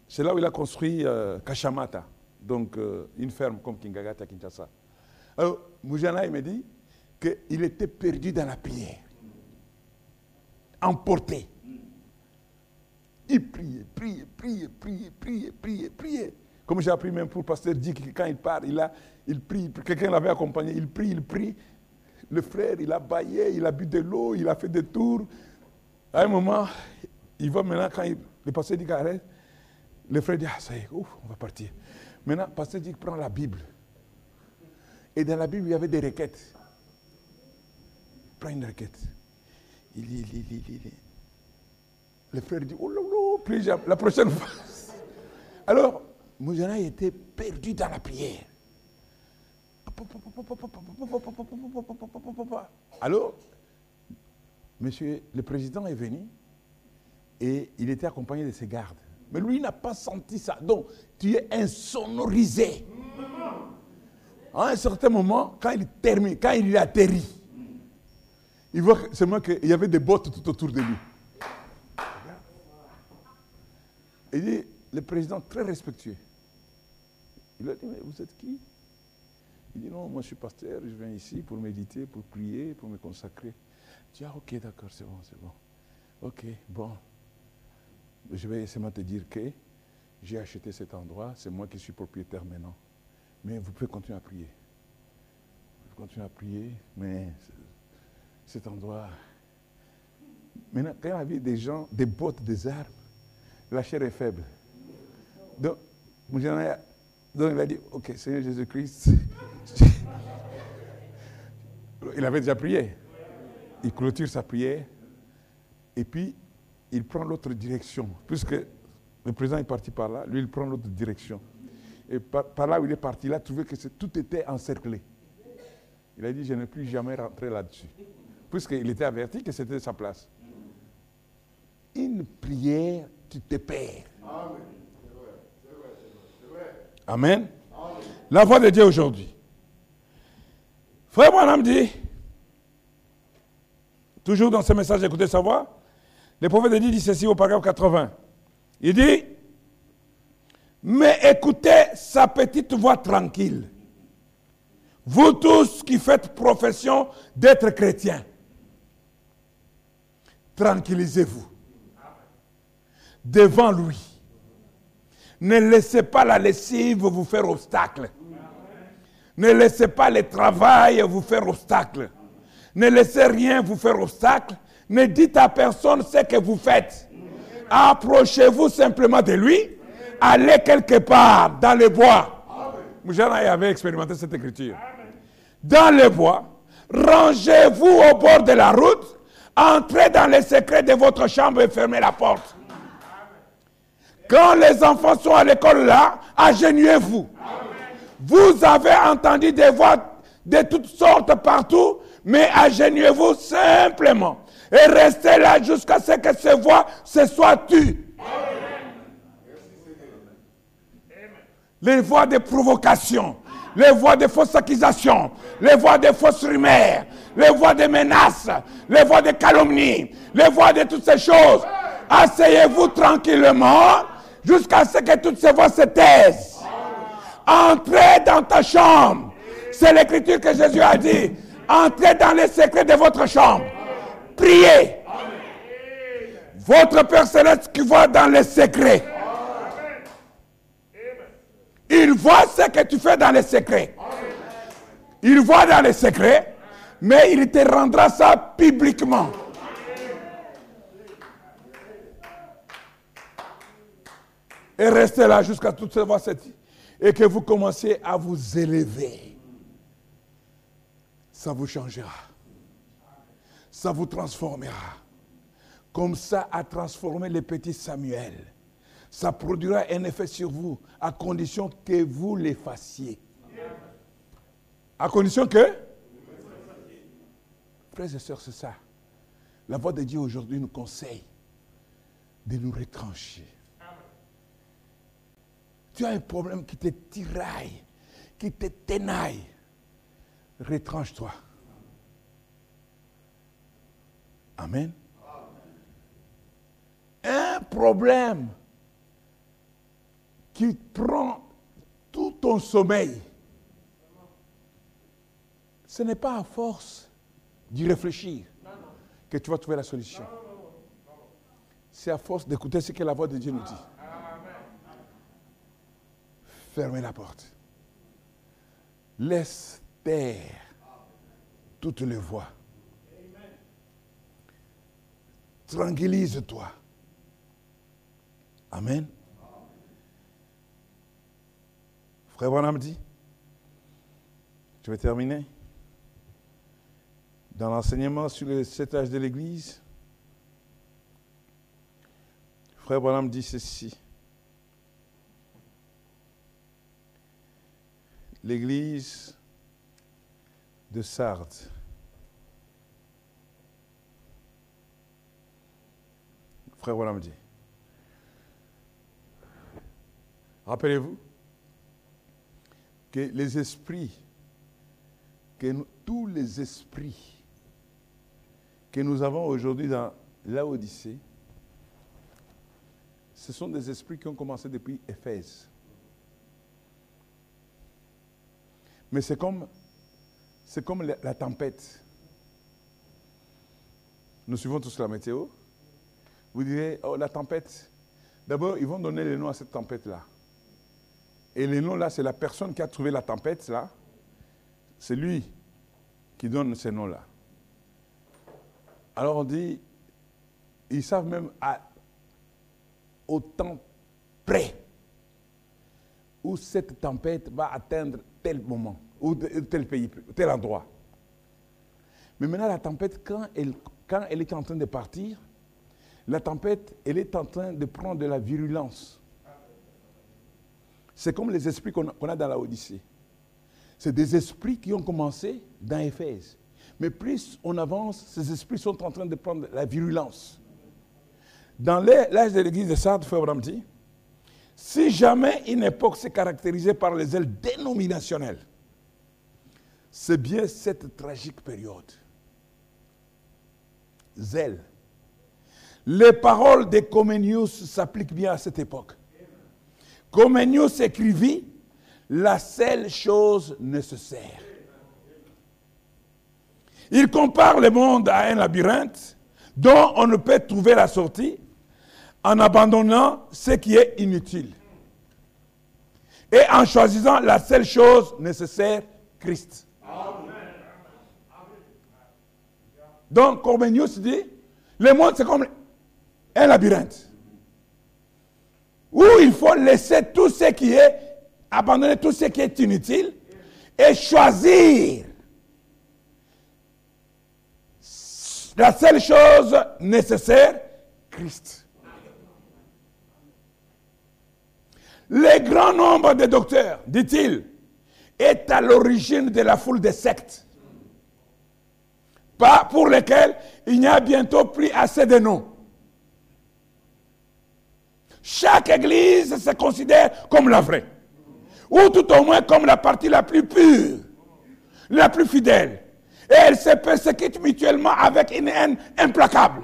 C'est là où il a construit euh, Kashamata, donc euh, une ferme comme Kingagata Kinshasa. Alors, Moujana, il me dit qu'il était perdu dans la prière, emporté. Il priait, priait, priait, priait, priait, priait, priait. Comme j'ai appris même pour Pasteur Dick, que quand il part, il, a, il prie, quelqu'un l'avait accompagné, il prie, il prie. Le frère, il a baillé, il a bu de l'eau, il a fait des tours. À un moment, il va maintenant, quand le pasteur dit arrête, le frère dit, ah ça y est, ouf, on va partir. Maintenant, pasteur dit, prend la Bible. Et dans la Bible, il y avait des requêtes. Prends une requête. Il lit, il lit, il lit, il lit. Le frère dit, oh là là, la prochaine fois. Alors, Moujana était perdu dans la prière. Alors, monsieur le président est venu et il était accompagné de ses gardes. Mais lui n'a pas senti ça. Donc, tu es insonorisé. À un certain moment, quand il termine, quand il atterrit, il voit seulement qu'il y avait des bottes tout autour de lui. Il dit, le président très respectueux. Il a dit, mais vous êtes qui? Il dit, non, moi je suis pasteur, je viens ici pour méditer, pour prier, pour me consacrer. Il dit, ah ok, d'accord, c'est bon, c'est bon. Ok, bon. Je vais seulement te dire que j'ai acheté cet endroit, c'est moi qui suis propriétaire maintenant. Mais vous pouvez continuer à prier. Vous pouvez continuer à prier, mais cet endroit... Maintenant, quand il y avait des gens, des bottes, des armes, la chair est faible. Donc, Moujana, donc il a dit, ok, Seigneur Jésus-Christ, il avait déjà prié. Il clôture sa prière et puis il prend l'autre direction. Puisque le président est parti par là, lui il prend l'autre direction. Et par, là où il est parti, il a trouvé que tout était encerclé. Il a dit, je ne plus jamais rentrer là-dessus. Puisqu'il était averti que c'était sa place. Une prière, tu te perds. Amen. La voix de Dieu aujourd'hui. Frère Branham dit, toujours dans ce message, écoutez sa voix, le prophète de Dieu dit ceci au paragraphe 80. Il dit, mais écoutez sa petite voix tranquille. Vous tous qui faites profession d'être chrétiens, tranquillisez-vous devant lui. Ne laissez pas la lessive vous faire obstacle. Ne laissez pas le travail vous faire obstacle. Ne laissez rien vous faire obstacle. Ne dites à personne ce que vous faites. Approchez-vous simplement de lui. Allez quelque part dans le bois. Moujana avait expérimenté cette écriture. Dans le bois, rangez-vous au bord de la route. Entrez dans les secrets de votre chambre et fermez la porte. Quand les enfants sont à l'école là, agenouillez-vous. Vous avez entendu des voix de toutes sortes partout, mais agenouillez-vous simplement. Et restez là jusqu'à ce que ces voix se soient tues. Les voix de provocation, les voix de fausses accusations, les voix de fausses rumeurs, les voix de menaces, les voix de calomnie, les voix de toutes ces choses. Asseyez-vous tranquillement jusqu'à ce que toutes ces voix se taisent. Entrez dans ta chambre. C'est l'écriture que Jésus a dit. Entrez dans les secrets de votre chambre. Priez. Votre Père céleste qui voit dans les secrets. Il voit ce que tu fais dans les secrets. Il voit dans les secrets, mais il te rendra ça publiquement. Et restez là jusqu'à toutes ces voix et que vous commencez à vous élever. Ça vous changera. Ça vous transformera. Comme ça a transformé le petit Samuel. Ça produira un effet sur vous à condition que vous l'effaciez. À condition que? Frères et sœurs, c'est ça. La voix de Dieu aujourd'hui nous conseille de nous retrancher tu as un problème qui te tiraille, qui te tenaille, retranche-toi. Amen. Un problème qui prend tout ton sommeil, ce n'est pas à force d'y réfléchir que tu vas trouver la solution. C'est à force d'écouter ce que la voix de Dieu nous dit. Fermez la porte. Laisse taire toutes les voix. Tranquillise-toi. Amen. Frère Bonham dit, je vais terminer. Dans l'enseignement sur le sept âges de l'Église, Frère Bonham dit ceci. L'église de Sardes. Frère dit. Rappelez-vous que les esprits, que tous les esprits que nous avons aujourd'hui dans l'Odyssée, ce sont des esprits qui ont commencé depuis Éphèse. Mais c'est comme, c'est comme la, tempête. Nous suivons tous la météo. Vous direz, oh, la tempête. D'abord, ils vont donner le nom à cette tempête-là. Et le nom là, c'est la personne qui a trouvé la tempête là. C'est lui qui donne ce nom-là. Alors on dit, ils savent même au temps près où cette tempête va atteindre tel moment, ou tel pays, tel endroit. Mais maintenant, la tempête, quand elle, quand elle est en train de partir, la tempête, elle est en train de prendre de la virulence. C'est comme les esprits qu'on a dans la Odyssée. C'est des esprits qui ont commencé dans Éphèse. Mais plus on avance, ces esprits sont en train de prendre la virulence. Dans l'âge de l'église de Sardes, Frère Abraham dit, si jamais une époque s'est caractérisée par les ailes dénominationnelles, c'est bien cette tragique période. Zèle. Les paroles de Comenius s'appliquent bien à cette époque. Comenius écrivit la seule chose nécessaire. Il compare le monde à un labyrinthe dont on ne peut trouver la sortie en abandonnant ce qui est inutile et en choisissant la seule chose nécessaire, Christ. Donc, Comenius dit, le monde c'est comme un labyrinthe où il faut laisser tout ce qui est, abandonner tout ce qui est inutile et choisir la seule chose nécessaire, Christ. Le grand nombre de docteurs, dit-il, est à l'origine de la foule des sectes, pour lesquelles il n'y a bientôt plus assez de noms. Chaque église se considère comme la vraie, ou tout au moins comme la partie la plus pure, la plus fidèle. Et elle se persécute mutuellement avec une haine implacable.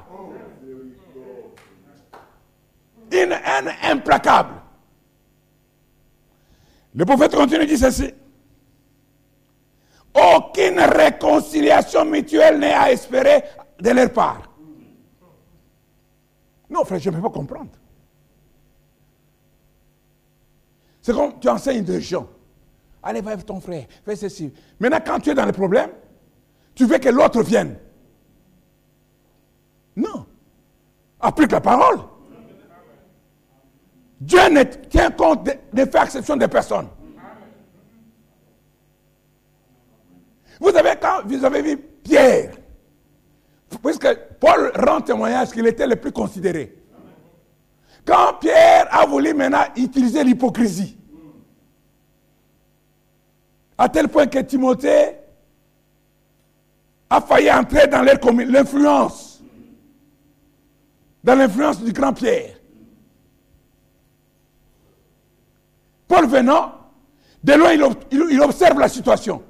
Une haine implacable. Le prophète continue, dit ceci. Aucune réconciliation mutuelle n'est à espérer de leur part. Non, frère, je ne peux pas comprendre. C'est comme tu enseignes des gens. Allez, va avec ton frère, fais ceci. Maintenant, quand tu es dans le problème, tu veux que l'autre vienne. Non. Applique la parole. Dieu ne tient compte de, faire exception des personnes. Vous avez, quand vous avez vu Pierre, puisque Paul rend témoignage qu'il était le plus considéré. Quand Pierre a voulu maintenant utiliser l'hypocrisie, à tel point que Timothée a failli entrer dans l'influence, dans l'influence du grand Pierre. Paul venant, de loin, il, observe la situation.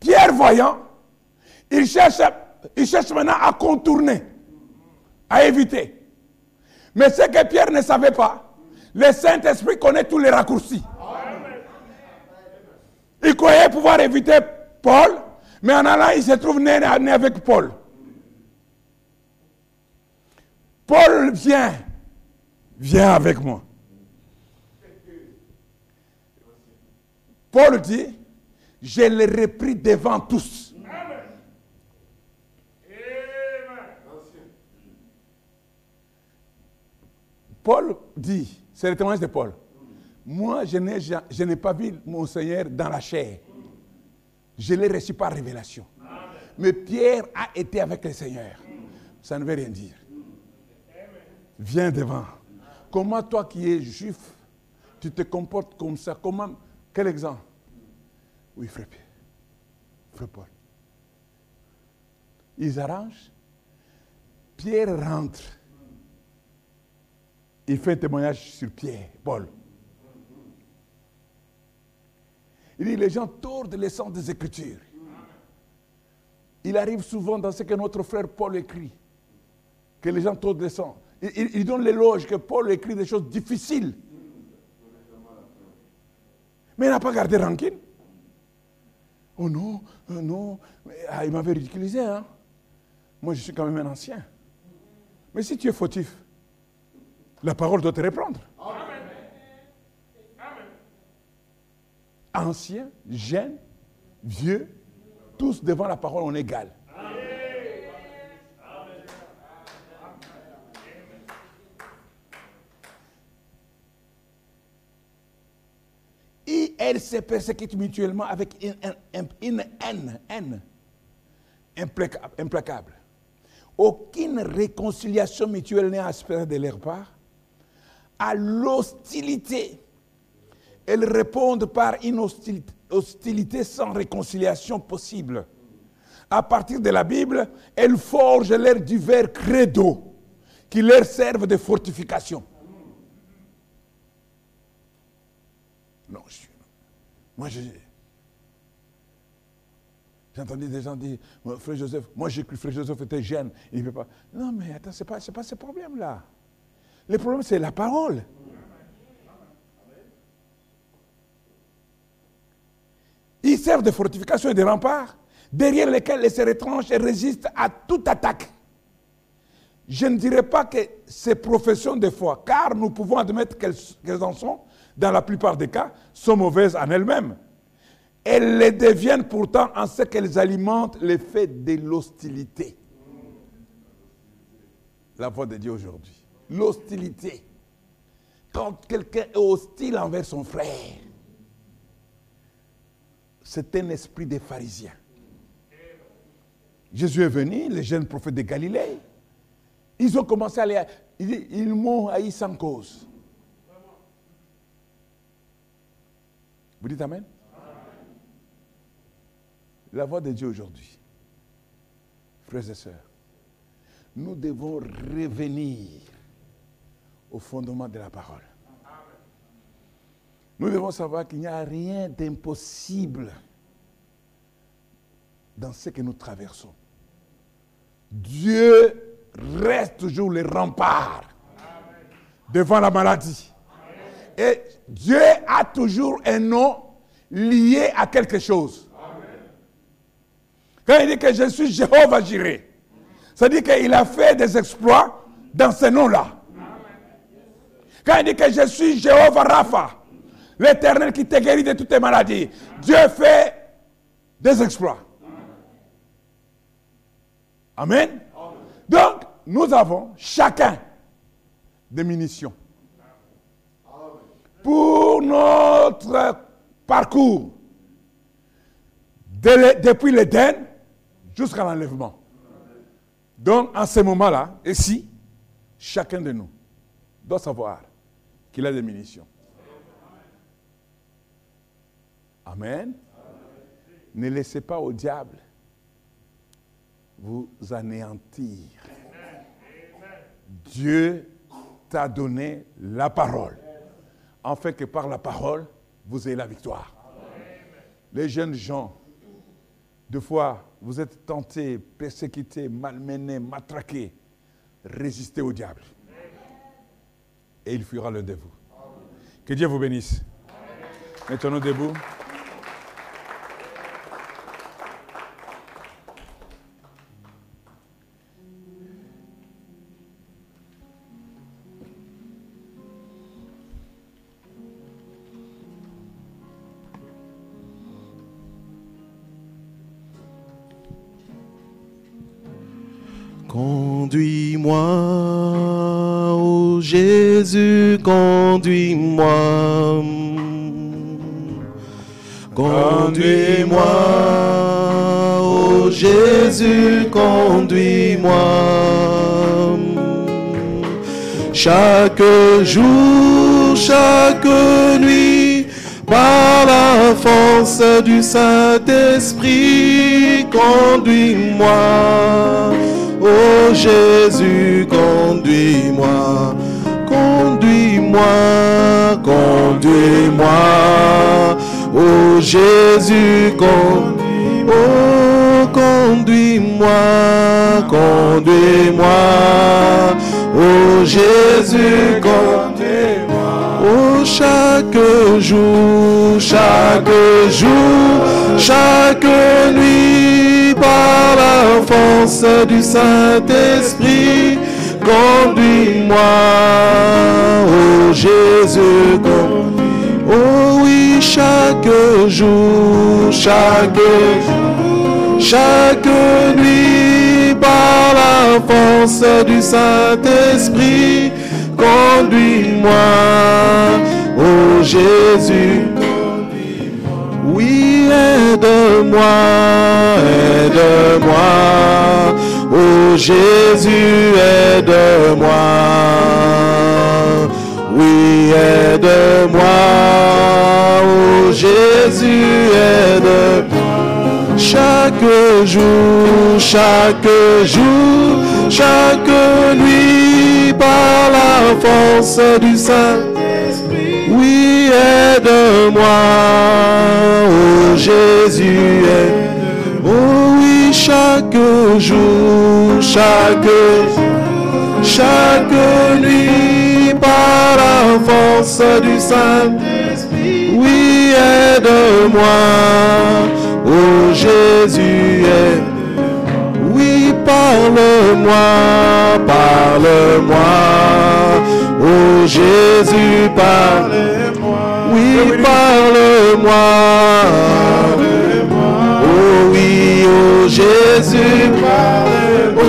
Pierre voyant, il cherche, il cherche maintenant à contourner, à éviter. Mais ce que Pierre ne savait pas, le Saint-Esprit connaît tous les raccourcis. Il croyait pouvoir éviter Paul, mais en allant, il se trouve né, avec Paul. Paul vient, viens avec moi. Paul dit, je l'ai repris devant tous. Paul dit, c'est le témoignage de Paul, moi je n'ai pas vu mon Seigneur dans la chair. Je l'ai reçu par révélation. Mais Pierre a été avec le Seigneur. Ça ne veut rien dire. Viens devant. Comment toi qui es juif, tu te comportes comme ça? Comment quel exemple? Oui, frère Pierre. Frère Paul. Ils arrangent. Pierre rentre. Il fait témoignage sur Pierre, Paul. Il dit, les gens tordent les sens des Écritures. Il arrive souvent dans ce que notre frère Paul écrit, que les gens tordent les sens. Il donne l'éloge que Paul écrit des choses difficiles. Mais il n'a pas gardé rancune. Oh non, oh non. Ah, il m'avait ridiculisé. Hein? Moi, je suis quand même un ancien. Mais si tu es fautif, la parole doit te reprendre. Ancien, jeune, vieux, tous devant la parole en égal. Elles se persécutent mutuellement avec une, haine, implacable. Aucune réconciliation mutuelle n'est espérée de leur part. À l'hostilité elles répondent par une hostilité, hostilité sans réconciliation possible. À partir de la Bible, elles forgent leurs divers credos qui leur servent de fortification. Non, je- moi j'ai entendu des gens dire, frère Joseph, moi j'ai cru que frère Joseph était jeune, il ne veut pas. Non, mais attends, ce n'est pas, pas ce problème-là. Le problème, c'est la parole. Ils servent de fortification et de remparts, derrière lesquels les serres étranges résistent à toute attaque. Je ne dirais pas que ces professions de foi, car nous pouvons admettre qu'elles en sont, dans la plupart des cas, sont mauvaises en elles-mêmes. Elles les deviennent pourtant en ce qu'elles alimentent l'effet de l'hostilité. La voix de Dieu aujourd'hui. L'hostilité. Quand quelqu'un est hostile envers son frère, c'est un esprit des pharisiens. Jésus est venu, les jeunes prophètes de Galilée. Ils ont commencé à les... Ils, m'ont haï sans cause. Vous dites Amen? La voix de Dieu aujourd'hui, frères et sœurs, nous devons revenir au fondement de la parole. Nous devons savoir qu'il n'y a rien d'impossible dans ce que nous traversons. Dieu reste toujours le rempart devant la maladie. Et Dieu a toujours un nom lié à quelque chose. Quand il dit que je suis Jéhovah Jireh, ça dit qu'il a fait des exploits dans ce nom-là. Quand il dit que je suis Jéhovah Rapha, l'éternel qui te guérit de toutes tes maladies, Dieu fait des exploits. Amen. Donc, nous avons chacun des munitions. Pour notre parcours, depuis l'Éden jusqu'à l'enlèvement. Donc, en ce moment-là, ici, chacun de nous doit savoir qu'il a des munitions. Amen. Ne laissez pas au diable vous anéantir. Dieu t'a donné la parole, afin que par la parole, vous ayez la victoire. Les jeunes gens, deux fois, vous êtes tentés, persécutés, malmenés, matraqués. Résistez au diable. Et il fuira l'un de vous. Que Dieu vous bénisse. Mettons-nous debout. Conduis-moi. Conduis-moi, ô Jésus, conduis-moi. Chaque jour, chaque nuit, par la force du Saint-Esprit, conduis-moi. Ô Jésus, conduis-moi, conduis-moi, conduis-moi. Ô Jésus, conduis-moi, oh, conduis-moi, conduis-moi. Jésus, conduis-moi. Oh, chaque jour, chaque jour, chaque nuit, par la force du Saint-Esprit, conduis-moi, oh Jésus, conduis Oh oui, chaque jour, chaque jour, chaque nuit, par la force du Saint-Esprit, conduis-moi, oh Jésus. Oui, aide-moi, aide-moi, oh Jésus, aide-moi. Oui, aide-moi, oh Jésus, aide-moi. Chaque jour, chaque jour, chaque nuit, par la force du Saint-Esprit. Oui, aide-moi, oh Jésus, aide oui, chaque jour, chaque chaque nuit, par la force du Saint-Esprit. Oui, aide-moi, oh Jésus, aide. Oui, parle-moi, parle-moi, oh Jésus, parle-moi. Oui, parle-moi. Oh oui, oh Jésus, oh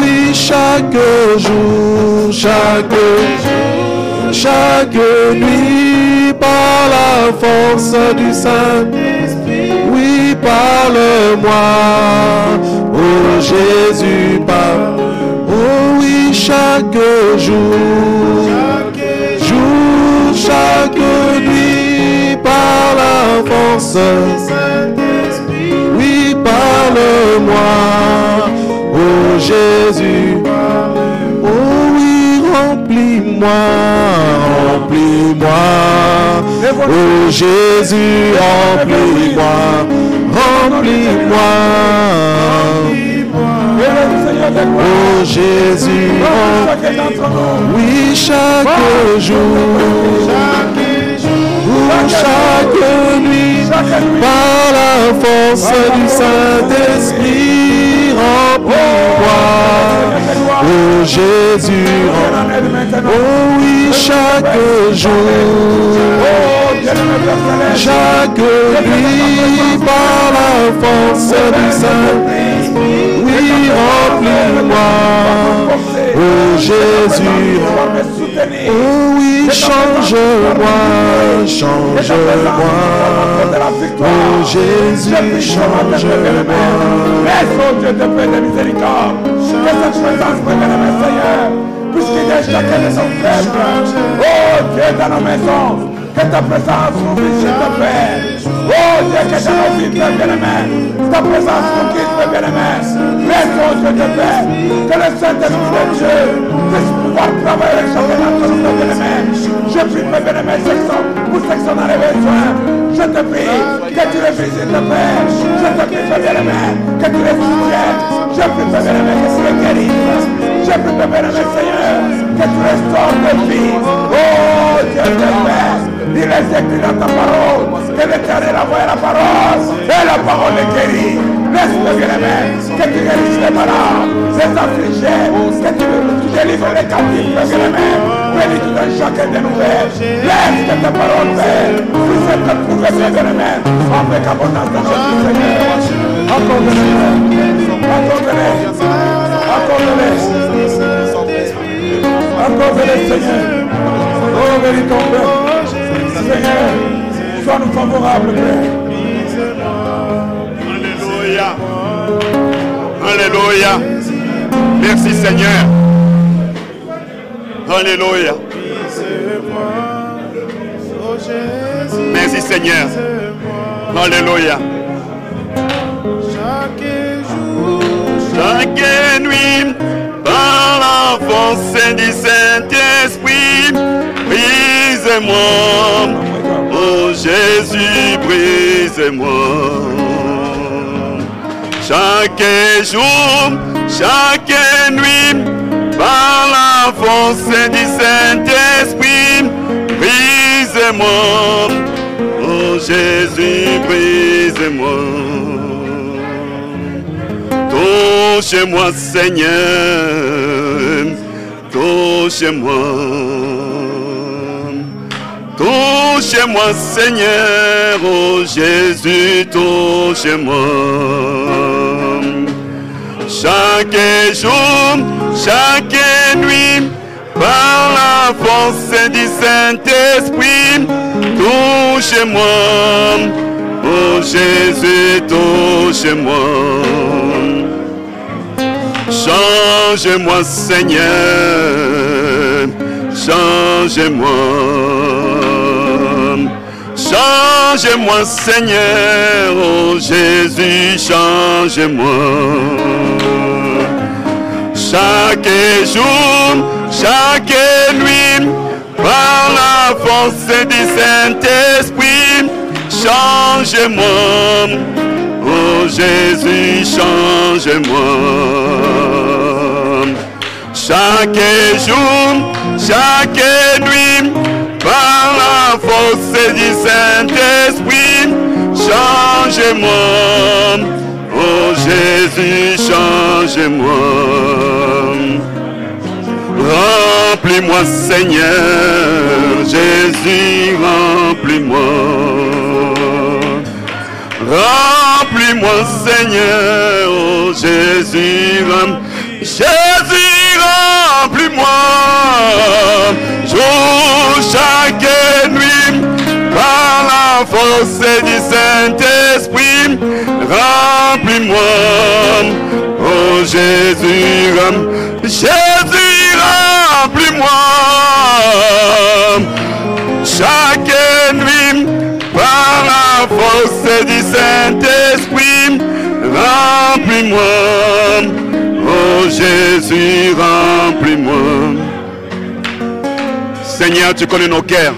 oui, chaque jour, chaque jour, chaque nuit, par la force du Saint-Esprit. Oui, parle-moi, oh Jésus, parle. Oh oui, chaque jour, jour, chaque nuit, par la force du Saint-Esprit. Parle-moi, oh Jésus. Oh oui, remplis-moi, remplis-moi. Oh Jésus, remplis-moi, remplis-moi. Oh Jésus, oui, chaque jour, ou chaque nuit, par la force du Saint-Esprit, remplis-moi. Oh Jésus, oh oui, chaque jour, chaque nuit, par la force du Saint-Esprit, oui, remplis-moi. Oh Jésus, Oh oui, change-moi, change-moi. Oh Jésus, change-moi. Laisse, oh Dieu de paix de miséricorde. Que cette présence prévienne mes Seigneur. Puisqu'il a chacun de nos faibles. Oh Dieu dans nos maisons. Que ta présence nous visite de paix. Oh Dieu, que nos vies, Père bien-aimé. Ta présence nous guide, Père bien-aimé. Oh Dieu de paix. Que le Saint-Esprit de Dieu puisse pouvoir travailler avec chacun d'entre nous, bien-aimé. Je prie, Père bien-aimé, pour ceux qui dans les besoins. Je te prie que tu les visites de paix. Je te prie, Père bien-aimé, que tu les soutiennes. Je prie, Père bien-aimé, que tu les guérisses. Je prie, Père bien-aimé, Seigneur, que tu restaures de vie. Oh, Dieu de paix. Il est écrit dans ta parole que l'éternel a envoyé la parole et la parole est guérie. Laisse-moi bien-aimé, que tu guérisses les malades, les affligés, que tu, tu délivres les captifs, bien-aimé. Bénis tout un chacun des nouvelles. Laisse que ta parole. Puisse être trouvée, bien-aimé. En avec abondance dans notre Seigneur. Accorde-les. Accorde-les. Accorde-les. Accorde-les, Seigneur. Oh, bénis ton. Seigneur, sois-nous favorables, Père. Alléluia. Alléluia. Merci Seigneur. Alléluia. Merci Seigneur. Alléluia. Chaque nuit, par la force du Saint-Esprit, brise-moi. Oh Jésus, brise-moi. Chaque jour, chaque nuit, par la force du Saint-Esprit, brise-moi. Oh Jésus, brise-moi. Touche-moi, Seigneur, touche-moi. Touche-moi, Seigneur, oh Jésus, touche-moi. Chaque jour, chaque nuit, par la force du Saint-Esprit, touche-moi. Oh Jésus, touche-moi. Change-moi, Seigneur. changez-moi. Changez-moi, Seigneur, oh Jésus, changez-moi. Chaque jour, chaque nuit, par la force du Saint-Esprit, changez-moi. Oh Jésus, changez-moi. Chaque jour, chaque nuit, par force du Saint-Esprit, changez-moi. Oh Jésus, changez-moi. Remplis-moi, Seigneur, Jésus, remplis-moi. Remplis-moi, Seigneur, oh Jésus, Jésus, remplis-moi. Jour, chaque nuit, par la force du Saint-Esprit, remplis-moi. Oh Jésus, Jésus, remplis-moi. Chaque nuit, par la force du Saint-Esprit, remplis-moi. Oh Jésus, remplis-moi. Seigneur, tu connais nos cœurs.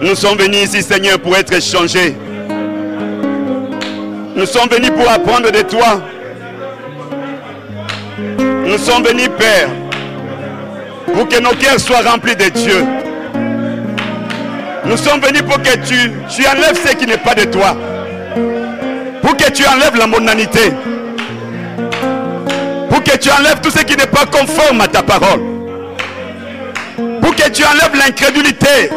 Nous sommes venus ici, Seigneur, pour être changés. Nous sommes venus pour apprendre de toi. Nous sommes venus, Père, pour que nos cœurs soient remplis de Dieu. Nous sommes venus pour que tu, tu enlèves ce qui n'est pas de toi. Pour que tu enlèves la mondanité. Pour que tu enlèves tout ce qui n'est pas conforme à ta parole. Pour que tu enlèves l'incrédulité.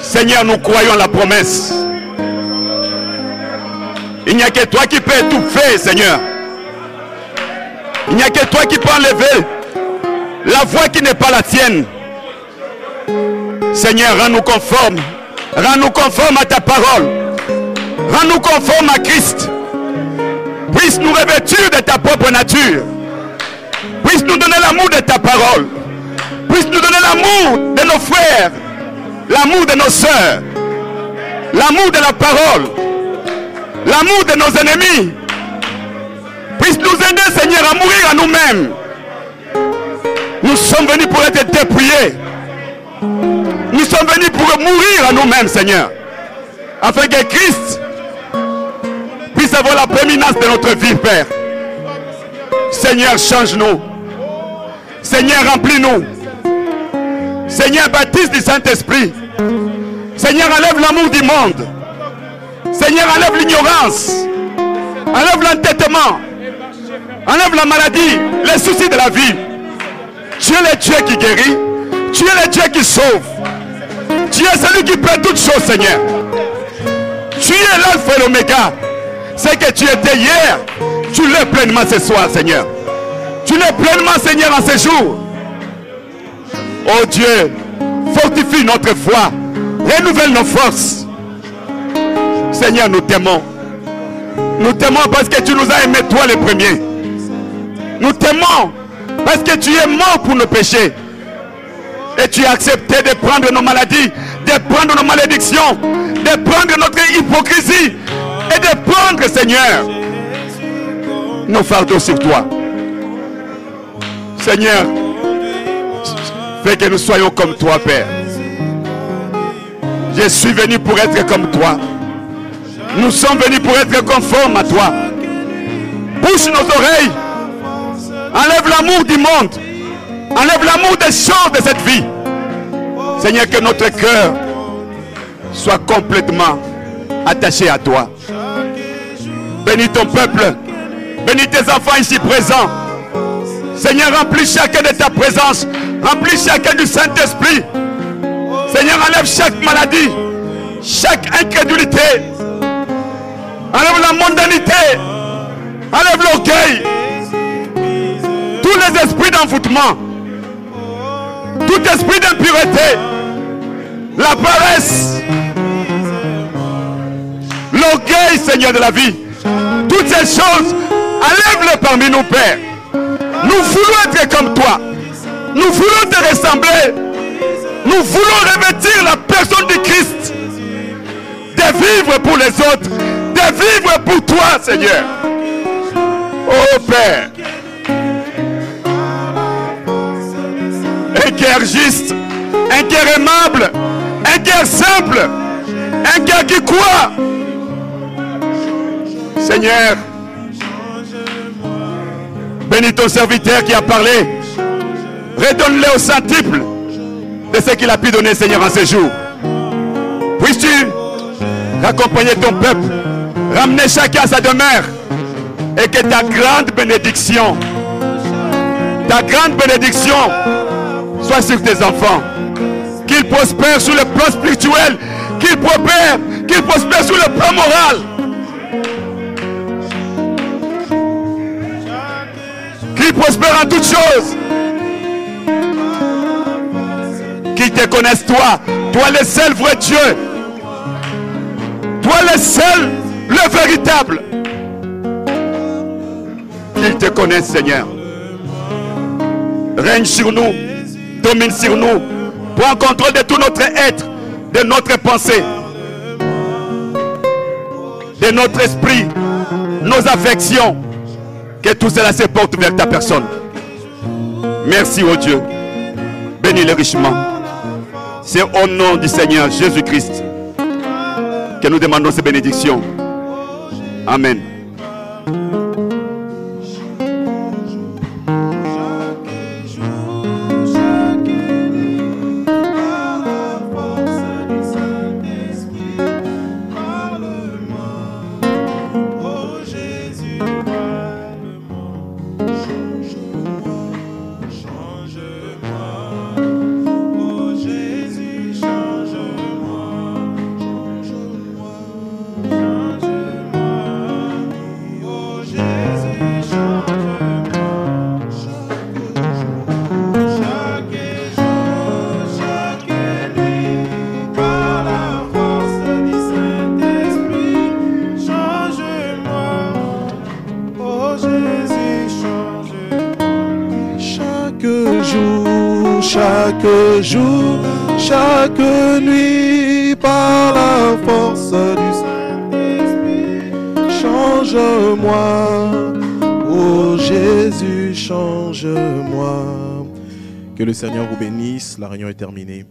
Seigneur, nous croyons la promesse. Il n'y a que toi qui peux étouffer, Seigneur. Il n'y a que toi qui peux enlever la voix qui n'est pas la tienne. Seigneur, rends-nous conformes. Rends-nous conformes à ta parole. Rends-nous conformes à Christ. Puisse nous revêtir de ta propre nature. Puisse nous donner l'amour de ta parole. Puisse nous donner l'amour de nos frères. L'amour de nos sœurs. L'amour de la parole. L'amour de nos ennemis. Puisse nous aider, Seigneur, à mourir à nous-mêmes. Nous sommes venus pour être dépouillés. Nous sommes venus pour mourir à nous-mêmes, Seigneur. Afin que Christ puisse avoir la prééminence de notre vie, Père. Seigneur, change-nous. Seigneur, remplis-nous. Seigneur, baptise du Saint-Esprit. Seigneur, enlève l'amour du monde. Seigneur, enlève l'ignorance. Enlève l'entêtement. Enlève la maladie, les soucis de la vie. Tu es le Dieu qui guérit. Tu es le Dieu qui sauve. Tu es celui qui peut toutes choses, Seigneur. Tu es l'alpha et l'oméga. C'est que tu étais hier. Tu l'es pleinement ce soir, Seigneur. Tu l'es pleinement, Seigneur, en ce jour. Oh Dieu, fortifie notre foi. Renouvelle nos forces. Seigneur, nous t'aimons. Nous t'aimons parce que tu nous as aimés, toi le premier. Nous t'aimons parce que tu es mort pour nos péchés. Et tu as accepté de prendre nos maladies, de prendre nos malédictions, de prendre notre hypocrisie et de prendre, Seigneur, nos fardeaux sur toi. Seigneur, fais que nous soyons comme toi, Père. Je suis venu pour être comme toi. Nous sommes venus pour être conformes à toi. Bouche nos oreilles. Enlève l'amour du monde. Enlève l'amour des choses de cette vie. Seigneur, que notre cœur soit complètement attaché à toi. Bénis ton peuple. Bénis tes enfants ici présents. Seigneur, remplis chacun de ta présence. Remplis chacun du Saint-Esprit. Seigneur, enlève chaque maladie, chaque incrédulité. Enlève la mondanité. Enlève l'orgueil. Tous les esprits d'envoûtement. Tout esprit d'impureté. La paresse. L'orgueil, Seigneur de la vie. Toutes ces choses, enlève-les parmi nous, Père. Nous voulons être comme toi. Nous voulons te ressembler. Nous voulons revêtir la personne du Christ. De vivre pour les autres. De vivre pour toi, Seigneur. Oh Père. Un cœur juste. Un cœur aimable. Un cœur simple. Un cœur qui croit. Seigneur. Bénis ton serviteur qui a parlé. Redonne-le au centuple de ce qu'il a pu donner, Seigneur, en ce jour. Puisses-tu accompagner ton peuple, ramener chacun à sa demeure et que ta grande bénédiction, ta grande bénédiction soit sur tes enfants. Qu'ils prospèrent sur le plan spirituel, qu'ils prospèrent, qu'ils prospèrent sur le plan moral. Qu'ils prospèrent en toutes choses. Qu'ils te connaissent toi, toi le seul vrai Dieu. Toi le seul, le véritable. Qu'ils te connaissent, Seigneur. Règne sur nous, domine sur nous, prends contrôle de tout notre être, de notre pensée, de notre esprit, nos affections. Que tout cela se porte vers ta personne. Merci, oh Dieu. Bénis-le richement. C'est au nom du Seigneur Jésus-Christ que nous demandons ces bénédictions. Amen. Que le Seigneur vous bénisse. La réunion est terminée.